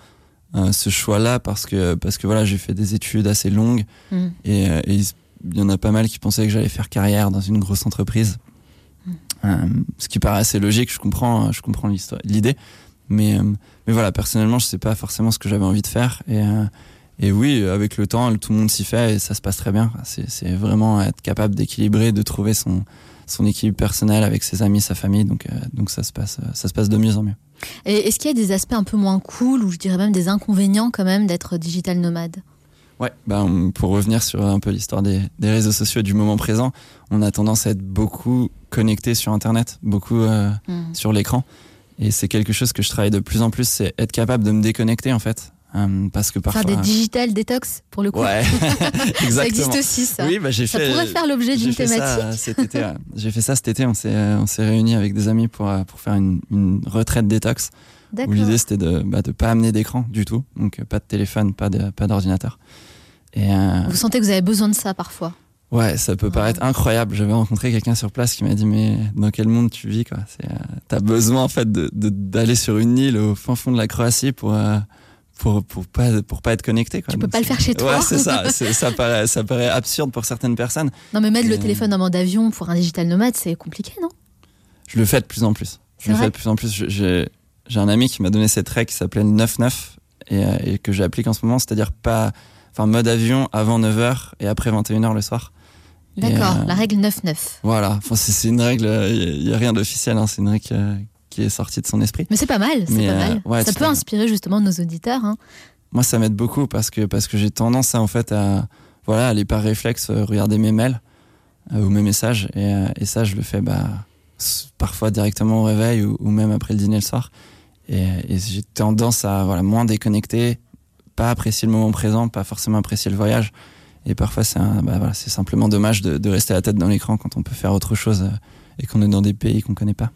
euh, ce choix-là parce que parce que voilà j'ai fait des études assez longues
Mm.
et, euh, et il y en a pas mal qui pensaient que j'allais faire carrière dans une grosse entreprise Euh, ce qui paraît assez logique je comprends je comprends l'idée mais euh, mais voilà personnellement je sais pas forcément ce que j'avais envie de faire. Et euh, et oui avec le temps tout le monde s'y fait et ça se passe très bien. C'est c'est vraiment être capable d'équilibrer de trouver son son équilibre personnel avec ses amis sa famille. Donc euh, donc ça se passe ça se passe de mieux en mieux.
Et est-ce qu'il y a des aspects un peu moins cool, ou je dirais même des inconvénients quand même d'être digital nomade?
Ouais, bah, on- pour revenir sur un peu l'histoire des, des réseaux sociaux et du moment présent, on a tendance à être beaucoup connecté sur Internet, beaucoup euh,
Mm.
sur l'écran. Et c'est quelque chose que je travaille de plus en plus, c'est être capable de me déconnecter en fait. Euh, parce que parfois.
Faire des digital détox, pour le coup
Ouais,
Ça
exactement.
existe aussi, ça.
Oui, bah, j'ai
ça
fait.
pourrait faire l'objet d'une
ça,
thématique.
euh, ouais. J'ai fait ça cet été. On s'est, euh, on s'est réunis avec des amis pour, pour faire une, une retraite détox. Où l'idée c'était de bah, de pas amener d'écran du tout, donc pas de téléphone, pas de, pas d'ordinateur. Et euh,
Vous sentez que vous avez besoin de ça parfois
Ouais, ça peut paraître incroyable. J'avais rencontré quelqu'un sur place qui m'a dit mais dans quel monde tu vis quoi? C'est euh, t'as besoin en fait de- d'aller sur une île au fin fond de la Croatie pour euh, pour pour pas pour pas être connecté quoi.
Tu peux
Donc,
pas le faire chez toi.
Ouais, c'est ça. C'est- ça paraît ça paraît absurde pour certaines personnes.
Non, mais mettre le téléphone en mode avion pour un digital nomade, c'est compliqué, non?
Je le fais de plus en plus.
C'est
Je le fais de plus en plus. J'ai j'ai un ami qui m'a donné cette règle qui s'appelait le 9-9 et, euh, et que j'applique en ce moment, c'est-à-dire pas enfin mode avion avant 9h et après 21h le soir.
D'accord,
euh,
la règle 9-9.
Voilà, enfin, c'est une règle, il n'y a rien d'officiel, hein, c'est une règle euh, qui est sortie de son esprit.
Mais c'est pas mal, c'est pas
euh,
mal.
ouais,
ça peut inspirer justement nos auditeurs. hein.
Moi, ça m'aide beaucoup parce que, parce que j'ai tendance à, en fait, à, voilà, aller par réflexe euh, regarder mes mails euh, ou mes messages. Et, euh, et ça, je le fais bah, parfois directement au réveil ou, ou même après le dîner le soir. Et, et j'ai tendance à voilà, moins déconnecter, pas apprécier le moment présent, pas forcément apprécier le voyage. Et parfois, c'est bah, voilà, c'est simplement dommage de, de rester la tête dans l'écran quand on peut faire autre chose euh, et qu'on est dans des pays qu'on connaît pas.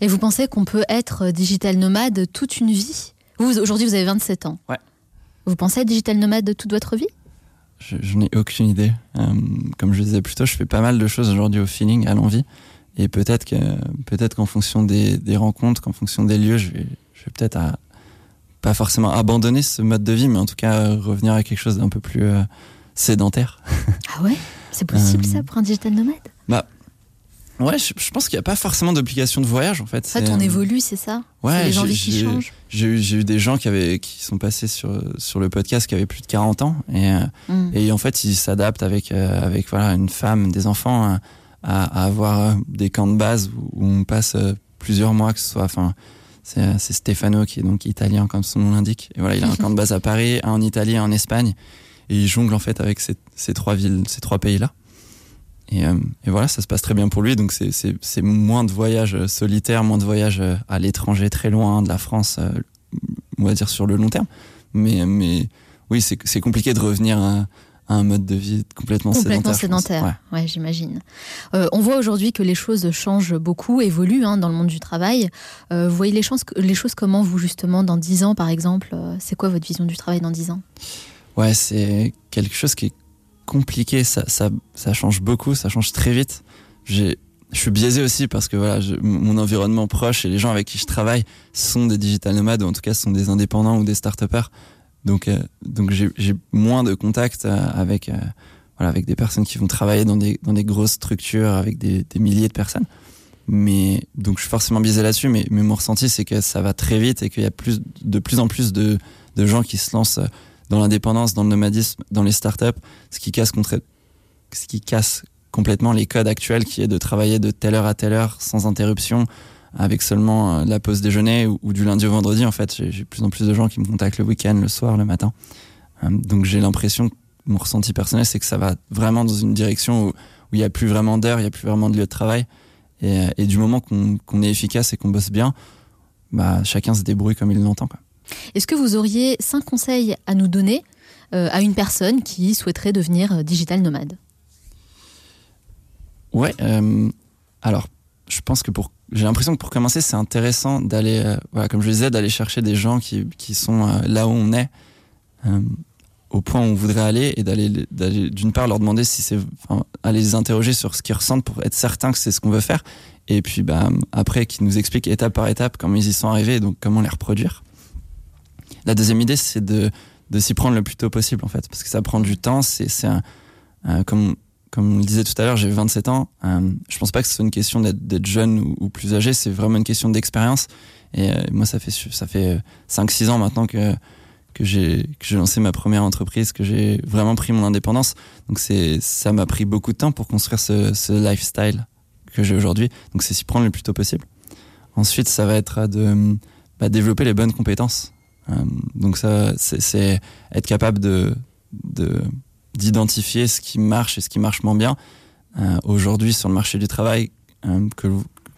Et vous pensez qu'on peut être digital nomade toute une vie? Vous, aujourd'hui, vous avez 27 ans.
Ouais.
Vous pensez être digital nomade toute votre vie?
Je, je n'ai aucune idée. Euh, comme je le disais plus tôt, je fais pas mal de choses aujourd'hui au feeling, à l'envie. Et peut-être que peut-être qu'en fonction des, des rencontres, qu'en fonction des lieux, je vais, je vais peut-être à- pas forcément abandonner ce mode de vie, mais en tout cas revenir à quelque chose d'un peu plus euh, sédentaire.
Ah ouais? C'est possible
Euh,
ça pour un digital nomade?
Bah, Ouais, je, je pense qu'il n'y a pas forcément d'obligation de voyage en fait.
En fait, on
euh,
évolue, c'est ça?
Ouais,
les
j'ai-
envies qui
j'ai-
changent?
J'ai eu, des gens qui avaient, qui sont passés sur sur le podcast qui avaient plus de 40 ans et euh,
Mm.
et en fait ils s'adaptent avec euh, avec voilà une femme, des enfants à, à- avoir euh, des camps de base où, on passe euh, plusieurs mois que ce soit enfin c'est euh, c'est Stefano qui est donc italien comme son nom l'indique et voilà il a un camp de base à Paris, un en Italie, un en Espagne et il jongle en fait avec ces, ces trois villes, ces trois pays là. Et, euh, et voilà, ça se passe très bien pour lui. Donc c'est- moins de voyages solitaires, moins de voyages euh, à l'étranger, très loin de la France, euh, on va dire sur le long terme. Mais, mais oui, c'est compliqué de revenir à, à un mode de vie complètement,
Complètement
sédentaire.
sédentaire, ouais, j'imagine. Euh, on voit aujourd'hui que les choses changent beaucoup, évoluent hein, dans le monde du travail. Vous voyez les choses, les choses comment vous justement dans 10 ans par exemple? C'est quoi votre vision du travail dans 10 ans?
Ouais, c'est quelque chose qui est compliqué. Ça, ça, ça change beaucoup, ça change très vite. Je suis biaisé aussi parce que voilà, mon environnement proche et les gens avec qui je travaille sont des digital nomades ou en tout cas sont des indépendants ou des start-upers. Donc, euh, donc j'ai, moins de contacts euh, avec, euh, voilà, avec des personnes qui vont travailler dans des, dans des grosses structures avec des, des milliers de personnes. Mais donc je suis forcément biaisé là-dessus, mais, mais mon ressenti c'est que ça va très vite et qu'il y a plus, de plus en plus de, de gens qui se lancent dans l'indépendance, dans le nomadisme, dans les startups, ce qui casse contre, ce qui casse complètement les codes actuels qui est de travailler de telle heure à telle heure sans interruption avec seulement euh, la pause déjeuner ou, du lundi au vendredi en fait. J'ai plus en plus de gens qui me contactent le week-end le soir le matin. Euh, donc j'ai l'impression mon ressenti personnel c'est que ça va vraiment dans une direction où il y a plus vraiment d'heures il y a plus vraiment de lieu de travail. Et, du moment qu'on est efficace et qu'on bosse bien bah chacun se débrouille comme il l'entend.
Est-ce que vous auriez cinq conseils à nous donner euh, à une personne qui souhaiterait devenir euh, digital nomade?
Ouais, euh, alors je pense que pour j'ai l'impression que pour commencer c'est intéressant d'aller voilà comme je disais d'aller chercher des gens qui, qui sont là où on est au point où on voudrait aller et d'aller d'une part leur demander si c'est aller les interroger sur ce qu'ils ressentent pour être certain que c'est ce qu'on veut faire et puis bah après qu'ils nous expliquent étape par étape comment ils y sont arrivés et donc comment les reproduire. La deuxième idée c'est de de s'y prendre le plus tôt possible en fait parce que ça prend du temps c'est euh, comme comme on le disait tout à l'heure, j'ai 27 ans. Euh, je pense pas que ce soit une question d'être jeune ou, plus âgé, c'est vraiment une question d'expérience. Et euh, moi, ça fait ça fait 5-6 ans maintenant que que j'ai lancé ma première entreprise, que j'ai vraiment pris mon indépendance. Donc ça m'a pris beaucoup de temps pour construire ce, ce lifestyle que j'ai aujourd'hui. Donc c'est s'y prendre le plus tôt possible. Ensuite, ça va être de bah, développer les bonnes compétences. Euh, donc ça, c'est être capable de de d'identifier ce qui marche et ce qui marche moins bien euh, aujourd'hui sur le marché du travail, euh, que,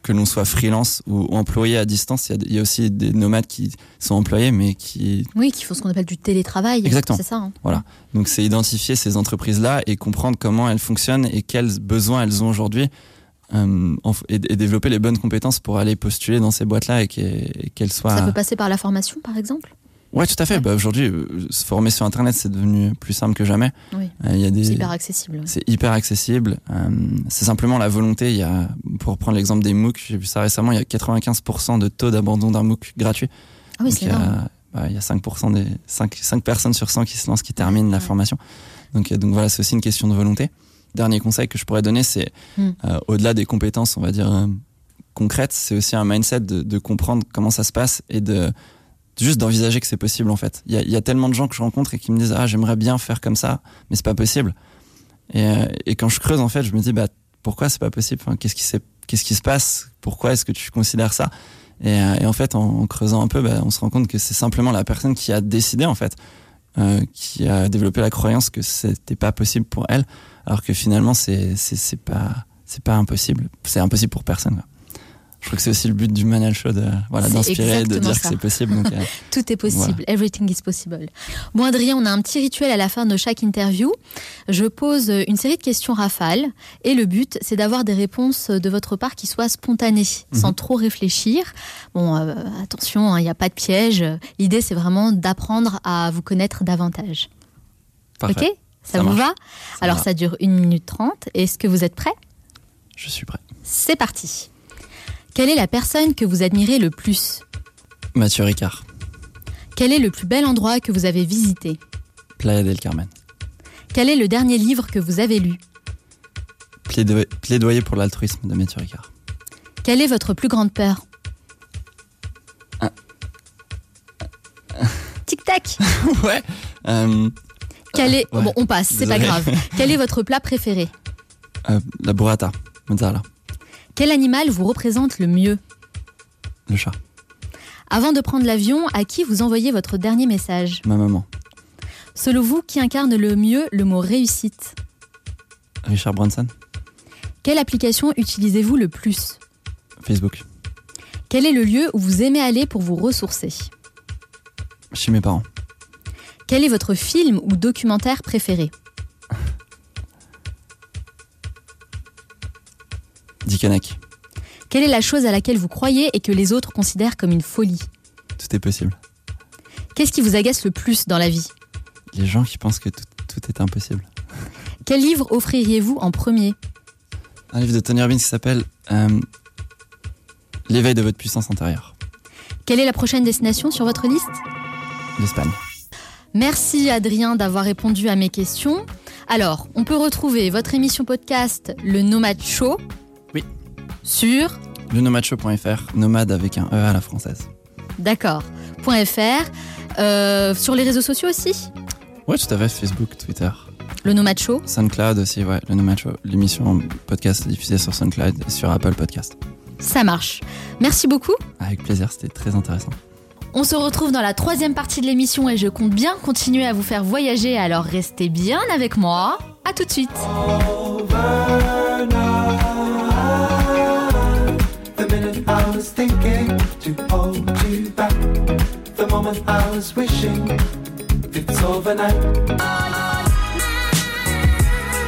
que l'on soit freelance ou employé à distance. Il y, a, il y, a, aussi des nomades qui sont employés, mais qui...
Oui, qui font ce qu'on appelle du télétravail.
Exactement.
C'est ça. Hein.
Voilà. Donc c'est identifier ces entreprises-là et comprendre comment elles fonctionnent et quels besoins elles ont aujourd'hui. Euh, et, et, développer les bonnes compétences pour aller postuler dans ces boîtes-là et qu'elles soient...
Ça peut passer par la formation, par exemple?
Ouais, tout à fait. Ouais. Bah, Aujourd'hui, euh, se former sur Internet, c'est devenu plus simple que jamais.
Oui.
Euh, y a des...
C'est hyper accessible.
C'est hyper accessible. Euh, c'est simplement la volonté. Il y a, pour prendre l'exemple des MOOC, j'ai vu ça récemment, il y a 95% de taux d'abandon d'un MOOC gratuit.
Ah oui, c'est énorme.
Bah, il y a 5% des 5, 5 personnes sur 100 qui se lancent, qui terminent ouais. la formation. Donc, donc voilà, c'est aussi une question de volonté. Dernier conseil que je pourrais donner, c'est mm. au-delà des compétences, on va dire concrètes, c'est aussi un mindset de, de comprendre comment ça se passe et de juste d'envisager que c'est possible en fait. Il y, a, tellement de gens que je rencontre et qui me disent ah j'aimerais bien faire comme ça, mais c'est pas possible. Et, euh, quand je creuse en fait, je me dis bah pourquoi c'est pas possible? Qu'est-ce qui qu'est-ce qui se passe? Pourquoi est-ce que tu considères ça? Et, euh, en fait, en, creusant un peu, bah, on se rend compte que c'est simplement la personne qui a décidé en fait, euh, qui a développé la croyance que c'était pas possible pour elle, alors que finalement c'est c'est pas c'est pas impossible. C'est impossible pour personne. Je crois que c'est aussi le but du Manal Show de voilà d'inspirer, de dire ça. que c'est possible. Donc, euh,
Tout est possible. Voilà. Everything is possible. Bon, Adrien, on a un petit rituel à la fin de chaque interview. Je pose une série de questions rafales et le but, c'est d'avoir des réponses de votre part qui soient spontanées, mm -hmm. sans trop réfléchir. Bon, euh, attention, il hein, n'y a pas de piège. L'idée, c'est vraiment d'apprendre à vous connaître davantage.
Parfait.
Ok? Ça, ça vous va? Ça Alors, va. ça dure 1 minute 30. Est-ce que vous êtes prêt
Je suis prêt.
C'est parti. Quelle est la personne que vous admirez le plus?
Mathieu Ricard.
Quel est le plus bel endroit que vous avez visité?
Playa del Carmen.
Quel est le dernier livre que vous avez lu?
Plaidoyer, plaidoyer pour l'altruisme de Mathieu Ricard.
Quelle est votre plus grande peur? Tic-tac
ouais. Euh,
Quel est...
ouais.
Bon, on passe, c'est pas grave. Quel est votre plat préféré?
Euh, la burrata, mozzarella,
Quel animal vous représente le mieux
le chat,
Avant de prendre l'avion, à qui vous envoyez votre dernier message
ma maman,
Selon vous, qui incarne le mieux le mot réussite
Richard Branson,
Quelle application utilisez-vous le plus
Facebook,
Quel est le lieu où vous aimez aller pour vous ressourcer
chez mes parents,
Quel est votre film ou documentaire préféré Quelle est la chose à laquelle vous croyez et que les autres considèrent comme une folie
Tout est possible.
Qu'est-ce qui vous agace le plus dans la vie
Les gens qui pensent que tout, tout est impossible.
Quel livre offririez-vous en premier
Un livre de Tony Robbins qui s'appelle euh, L'éveil de votre puissance intérieure.
Quelle est la prochaine destination sur votre liste
L'Espagne.
Merci Adrien d'avoir répondu à mes questions. Alors, on peut retrouver votre émission podcast Le Nomade Show. Sur
Le nomadshow.fr, nomade avec un E à la française.
d'accord. .fr. Euh, sur les réseaux sociaux aussi?
Ouais, tout à fait, Facebook, Twitter.
Le Nomade Show?
SoundCloud aussi, ouais, le Nomad Show. L'émission podcast diffusée sur SoundCloud et sur Apple Podcast.
Ça marche. Merci beaucoup.
Avec plaisir, c'était très intéressant.
On se retrouve dans la troisième partie de l'émission et je compte bien continuer à vous faire voyager, alors restez bien avec moi. À tout de suite.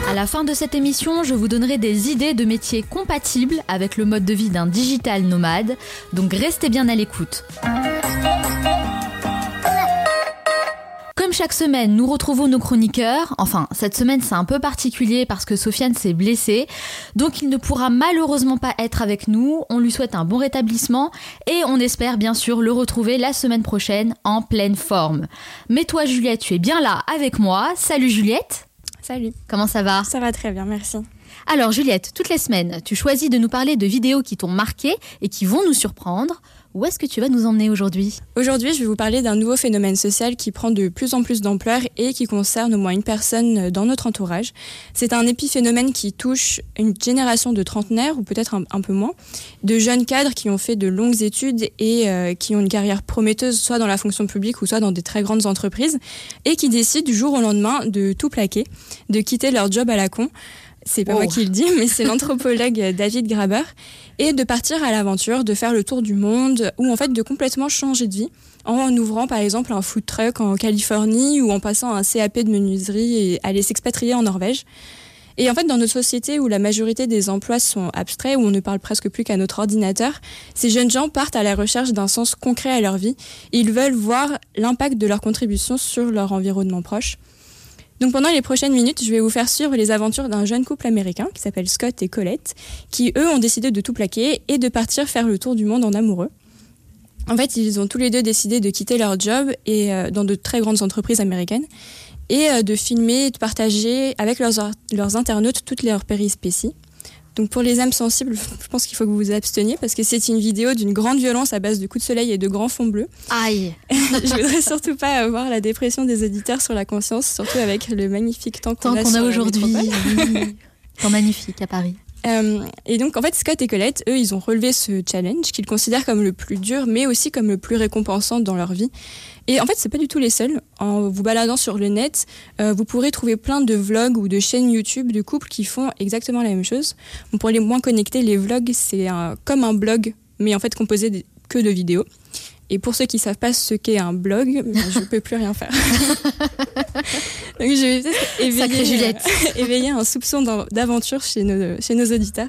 À la fin de cette émission, je vous donnerai des idées de métiers compatibles avec le mode de vie d'un digital nomade, donc restez bien à l'écoute. Comme chaque semaine, nous retrouvons nos chroniqueurs. Enfin, cette semaine c'est un peu particulier parce que Sofiane s'est blessé, donc il ne pourra malheureusement pas être avec nous. On lui souhaite un bon rétablissement et on espère bien sûr le retrouver la semaine prochaine en pleine forme. Mais toi Juliette, tu es bien là avec moi. Salut Juliette
Salut.
Comment ça va?
Ça va très bien, merci.
Alors Juliette, toutes les semaines, tu choisis de nous parler de vidéos qui t'ont marqué et qui vont nous surprendre. Où est-ce que tu vas nous emmener aujourd'hui?
Aujourd'hui, je vais vous parler d'un nouveau phénomène social qui prend de plus en plus d'ampleur et qui concerne au moins une personne dans notre entourage. C'est un épiphénomène qui touche une génération de trentenaires, ou peut-être un, un peu moins, de jeunes cadres qui ont fait de longues études et euh, qui ont une carrière prometteuse, soit dans la fonction publique ou soit dans des très grandes entreprises, et qui décident du jour au lendemain de tout plaquer, de quitter leur job à la con. C'est pas
Oh.
moi qui le dis, mais c'est l'anthropologue David Graber. Et de partir à l'aventure, de faire le tour du monde, ou en fait de complètement changer de vie, en ouvrant par exemple un food truck en Californie, ou en passant un CAP de menuiserie et aller s'expatrier en Norvège. Et en fait, dans notre société où la majorité des emplois sont abstraits, où on ne parle presque plus qu'à notre ordinateur, ces jeunes gens partent à la recherche d'un sens concret à leur vie. Ils veulent voir l'impact de leur contribution sur leur environnement proche. Donc pendant les prochaines minutes, je vais vous faire suivre les aventures d'un jeune couple américain qui s'appelle Scott et Colette, qui eux ont décidé de tout plaquer et de partir faire le tour du monde en amoureux. En fait, ils ont tous les deux décidé de quitter leur job et euh, dans de très grandes entreprises américaines et euh, de filmer de partager avec leurs internautes toutes leurs périspéties. Donc pour les âmes sensibles, je pense qu'il faut que vous vous absteniez parce que c'est une vidéo d'une grande violence à base de coups de soleil et de grands fonds bleus.
Aïe
Je voudrais surtout pas avoir la dépression des auditeurs sur la conscience, surtout avec le magnifique temps qu'on
Tant
a,
a aujourd'hui. Temps magnifique à Paris.
Euh, et donc, en fait, Scott et Colette, eux, ils ont relevé ce challenge qu'ils considèrent comme le plus dur, mais aussi comme le plus récompensant dans leur vie. Et en fait, c'est pas du tout les seuls. En vous baladant sur le net, euh, vous pourrez trouver plein de vlogs ou de chaînes YouTube de couples qui font exactement la même chose. Bon, pour les moins connectés, les vlogs, c'est comme un blog, mais en fait composé que de vidéos. Et pour ceux qui savent pas ce qu'est un blog, ben, je peux plus rien faire. Donc je vais peut-être éveiller, un soupçon d'aventure chez nos, chez nos auditeurs.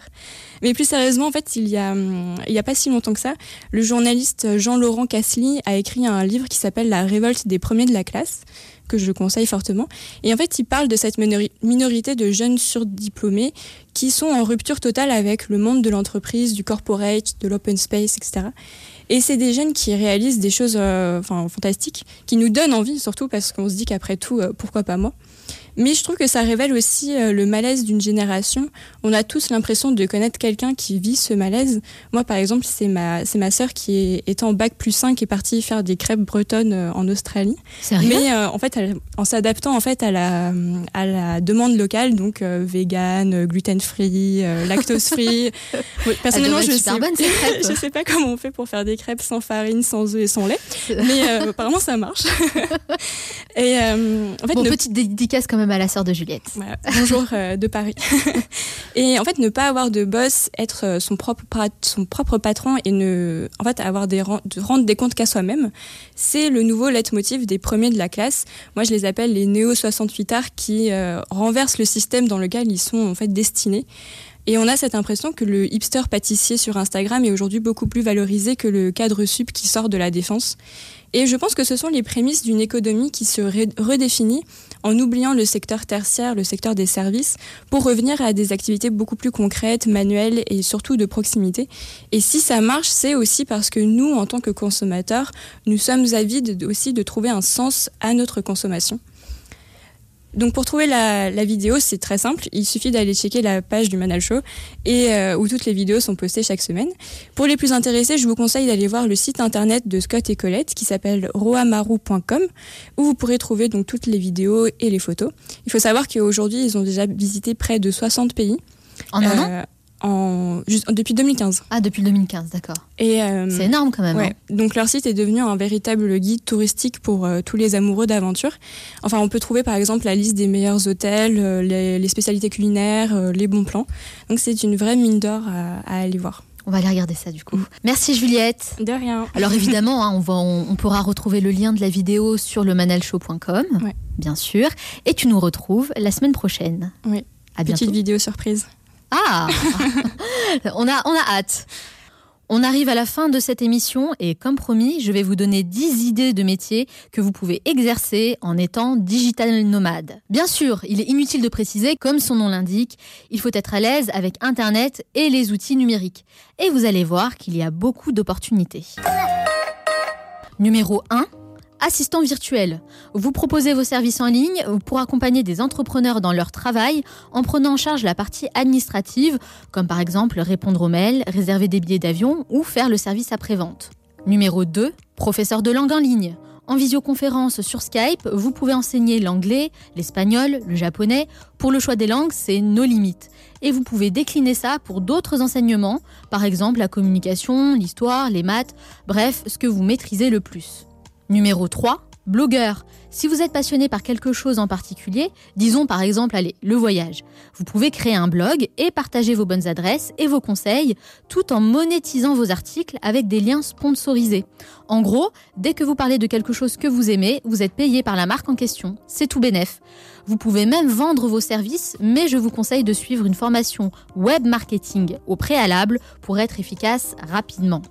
Mais plus sérieusement, en fait, il y a, hum, il y a pas si longtemps que ça, le journaliste Jean-Laurent Cassely a écrit un livre qui s'appelle La révolte des premiers de la classe, que je conseille fortement. Et en fait, il parle de cette minori- minorité de jeunes surdiplômés qui sont en rupture totale avec le monde de l'entreprise, du corporate, de l'open space, etc. Et c'est des jeunes qui réalisent des choses euh, fantastiques, qui nous donnent envie, surtout parce qu'on se dit qu'après tout, euh, pourquoi pas moi Mais je trouve que ça révèle aussi euh, le malaise d'une génération. On a tous l'impression de connaître quelqu'un qui vit ce malaise. Moi, par exemple, c'est ma, c'est ma sœur qui est, est en bac plus 5 qui est partie faire des crêpes bretonnes euh, en Australie.
Sérieux?
Mais euh, en fait, elle- en s'adaptant en fait à la, à la demande locale, donc euh, vegan, gluten free, lactose free. Personnellement, je sais, je sais pas comment on fait pour faire des crêpes sans farine, sans œufs et sans lait, mais apparemment ça marche. et en fait,
Bon, petite dédicace quand même à la sœur de Juliette.
bonjour euh, de Paris. et en fait, ne pas avoir de boss, être euh, son propre, son propre patron et ne, en fait, avoir des ren- de rendre des comptes qu'à soi-même, c'est le nouveau leitmotiv des premiers de la classe. Moi, je les appelle les néo 68 arts qui euh, renversent le système dans lequel ils sont en fait destinés. Et on a cette impression que le hipster pâtissier sur Instagram est aujourd'hui beaucoup plus valorisé que le cadre sup qui sort de la défense. Et je pense que ce sont les prémices d'une économie qui se redéfinit en oubliant le secteur tertiaire, le secteur des services, pour revenir à des activités beaucoup plus concrètes, manuelles et surtout de proximité. Et si ça marche, c'est aussi parce que nous, en tant que consommateurs, nous sommes avides de- aussi de trouver un sens à notre consommation. Donc pour trouver la, la vidéo, c'est très simple. Il suffit d'aller checker la page du Manal Show et euh, où toutes les vidéos sont postées chaque semaine. Pour les plus intéressés, je vous conseille d'aller voir le site internet de Scott et Colette qui s'appelle roamaru.com où vous pourrez trouver donc toutes les vidéos et les photos. Il faut savoir qu'aujourd'hui, ils ont déjà visité près de 60 pays.
En un an?
Euh, en, juste, depuis 2015.
Ah, depuis 2015, d'accord.
Et euh,
C'est énorme quand même.
Ouais.
hein.
Donc leur site est devenu un véritable guide touristique pour euh, tous les amoureux d'aventure. Enfin, on peut trouver par exemple la liste des meilleurs hôtels, euh, les, les spécialités culinaires, les bons plans. Donc c'est une vraie mine d'or à, à aller voir.
On va aller regarder ça du coup. Merci Juliette.
De rien.
Alors évidemment, hein, on, va, on, on pourra retrouver le lien de la vidéo sur le manalshow.com,
Ouais.
bien sûr. Et tu nous retrouves la semaine prochaine.
Oui.
À
Petite
bientôt.
vidéo surprise.
Ah on, a, hâte. On arrive à la fin de cette émission et comme promis, je vais vous donner 10 idées de métiers que vous pouvez exercer en étant digital nomade. Bien sûr, il est inutile de préciser, comme son nom l'indique, il faut être à l'aise avec Internet et les outils numériques. Et vous allez voir qu'il y a beaucoup d'opportunités. Numéro 1. Assistant virtuel. Vous proposez vos services en ligne pour accompagner des entrepreneurs dans leur travail en prenant en charge la partie administrative, comme par exemple répondre aux mails, réserver des billets d'avion ou faire le service après-vente. Numéro 2. Professeur de langue en ligne. En visioconférence sur Skype, vous pouvez enseigner l'anglais, l'espagnol, le japonais. Pour le choix des langues, c'est nos limites. Et vous pouvez décliner ça pour d'autres enseignements, par exemple la communication, l'histoire, les maths, bref, ce que vous maîtrisez le plus. Numéro 3, blogueur. Si vous êtes passionné par quelque chose en particulier, disons par exemple allez, le voyage, vous pouvez créer un blog et partager vos bonnes adresses et vos conseils tout en monétisant vos articles avec des liens sponsorisés. En gros, dès que vous parlez de quelque chose que vous aimez, vous êtes payé par la marque en question. C'est tout bénef. Vous pouvez même vendre vos services, mais je vous conseille de suivre une formation web marketing au préalable pour être efficace rapidement.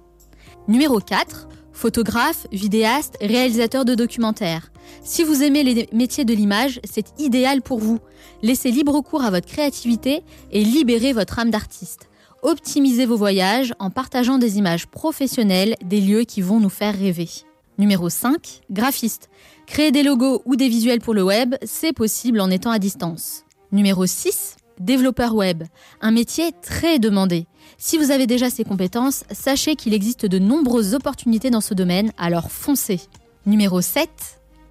Numéro 4, photographe, vidéaste, réalisateur de documentaires. Si vous aimez les métiers de l'image, c'est idéal pour vous. Laissez libre cours à votre créativité et libérez votre âme d'artiste. Optimisez vos voyages en partageant des images professionnelles des lieux qui vont nous faire rêver. Numéro 5, graphiste. Créer des logos ou des visuels pour le web, c'est possible en étant à distance. Numéro 6, développeur web. Un métier très demandé. Si vous avez déjà ces compétences, sachez qu'il existe de nombreuses opportunités dans ce domaine, alors foncez. Numéro 7,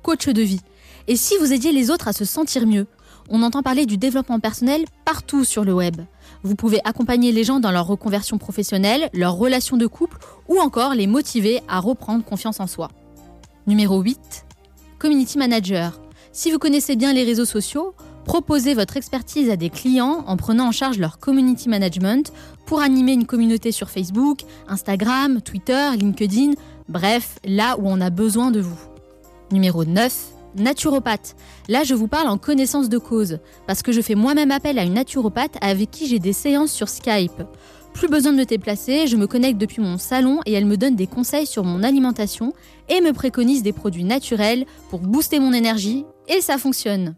coach de vie. Et si vous aidiez les autres à se sentir mieux On entend parler du développement personnel partout sur le web. Vous pouvez accompagner les gens dans leur reconversion professionnelle, leur relation de couple ou encore les motiver à reprendre confiance en soi. Numéro 8, community manager. Si vous connaissez bien les réseaux sociaux, proposez votre expertise à des clients en prenant en charge leur community management pour animer une communauté sur Facebook, Instagram, Twitter, LinkedIn, bref, là où on a besoin de vous. Numéro 9, naturopathe. Là, je vous parle en connaissance de cause, parce que je fais moi-même appel à une naturopathe avec qui j'ai des séances sur Skype. Plus besoin de me déplacer, je me connecte depuis mon salon et elle me donne des conseils sur mon alimentation et me préconise des produits naturels pour booster mon énergie, et ça fonctionne.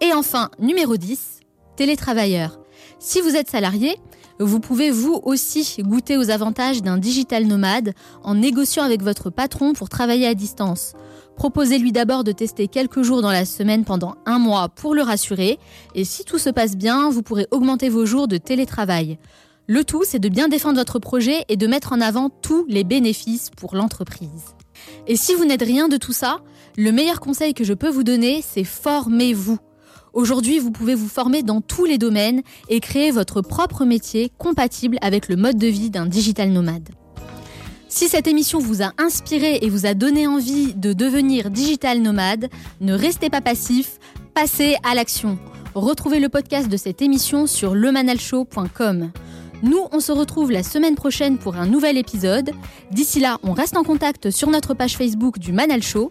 Et enfin, numéro 10, télétravailleur. Si vous êtes salarié, vous pouvez vous aussi goûter aux avantages d'un digital nomade en négociant avec votre patron pour travailler à distance. Proposez-lui d'abord de tester quelques jours dans la semaine pendant un mois pour le rassurer, et si tout se passe bien, vous pourrez augmenter vos jours de télétravail. Le tout, c'est de bien défendre votre projet et de mettre en avant tous les bénéfices pour l'entreprise. Et si vous n'êtes rien de tout ça, le meilleur conseil que je peux vous donner, c'est formez-vous. Aujourd'hui, vous pouvez vous former dans tous les domaines et créer votre propre métier compatible avec le mode de vie d'un digital nomade. Si cette émission vous a inspiré et vous a donné envie de devenir digital nomade, ne restez pas passif, passez à l'action. Retrouvez le podcast de cette émission sur lemanalshow.com. Nous, on se retrouve la semaine prochaine pour un nouvel épisode. D'ici là, on reste en contact sur notre page Facebook du Manal Show.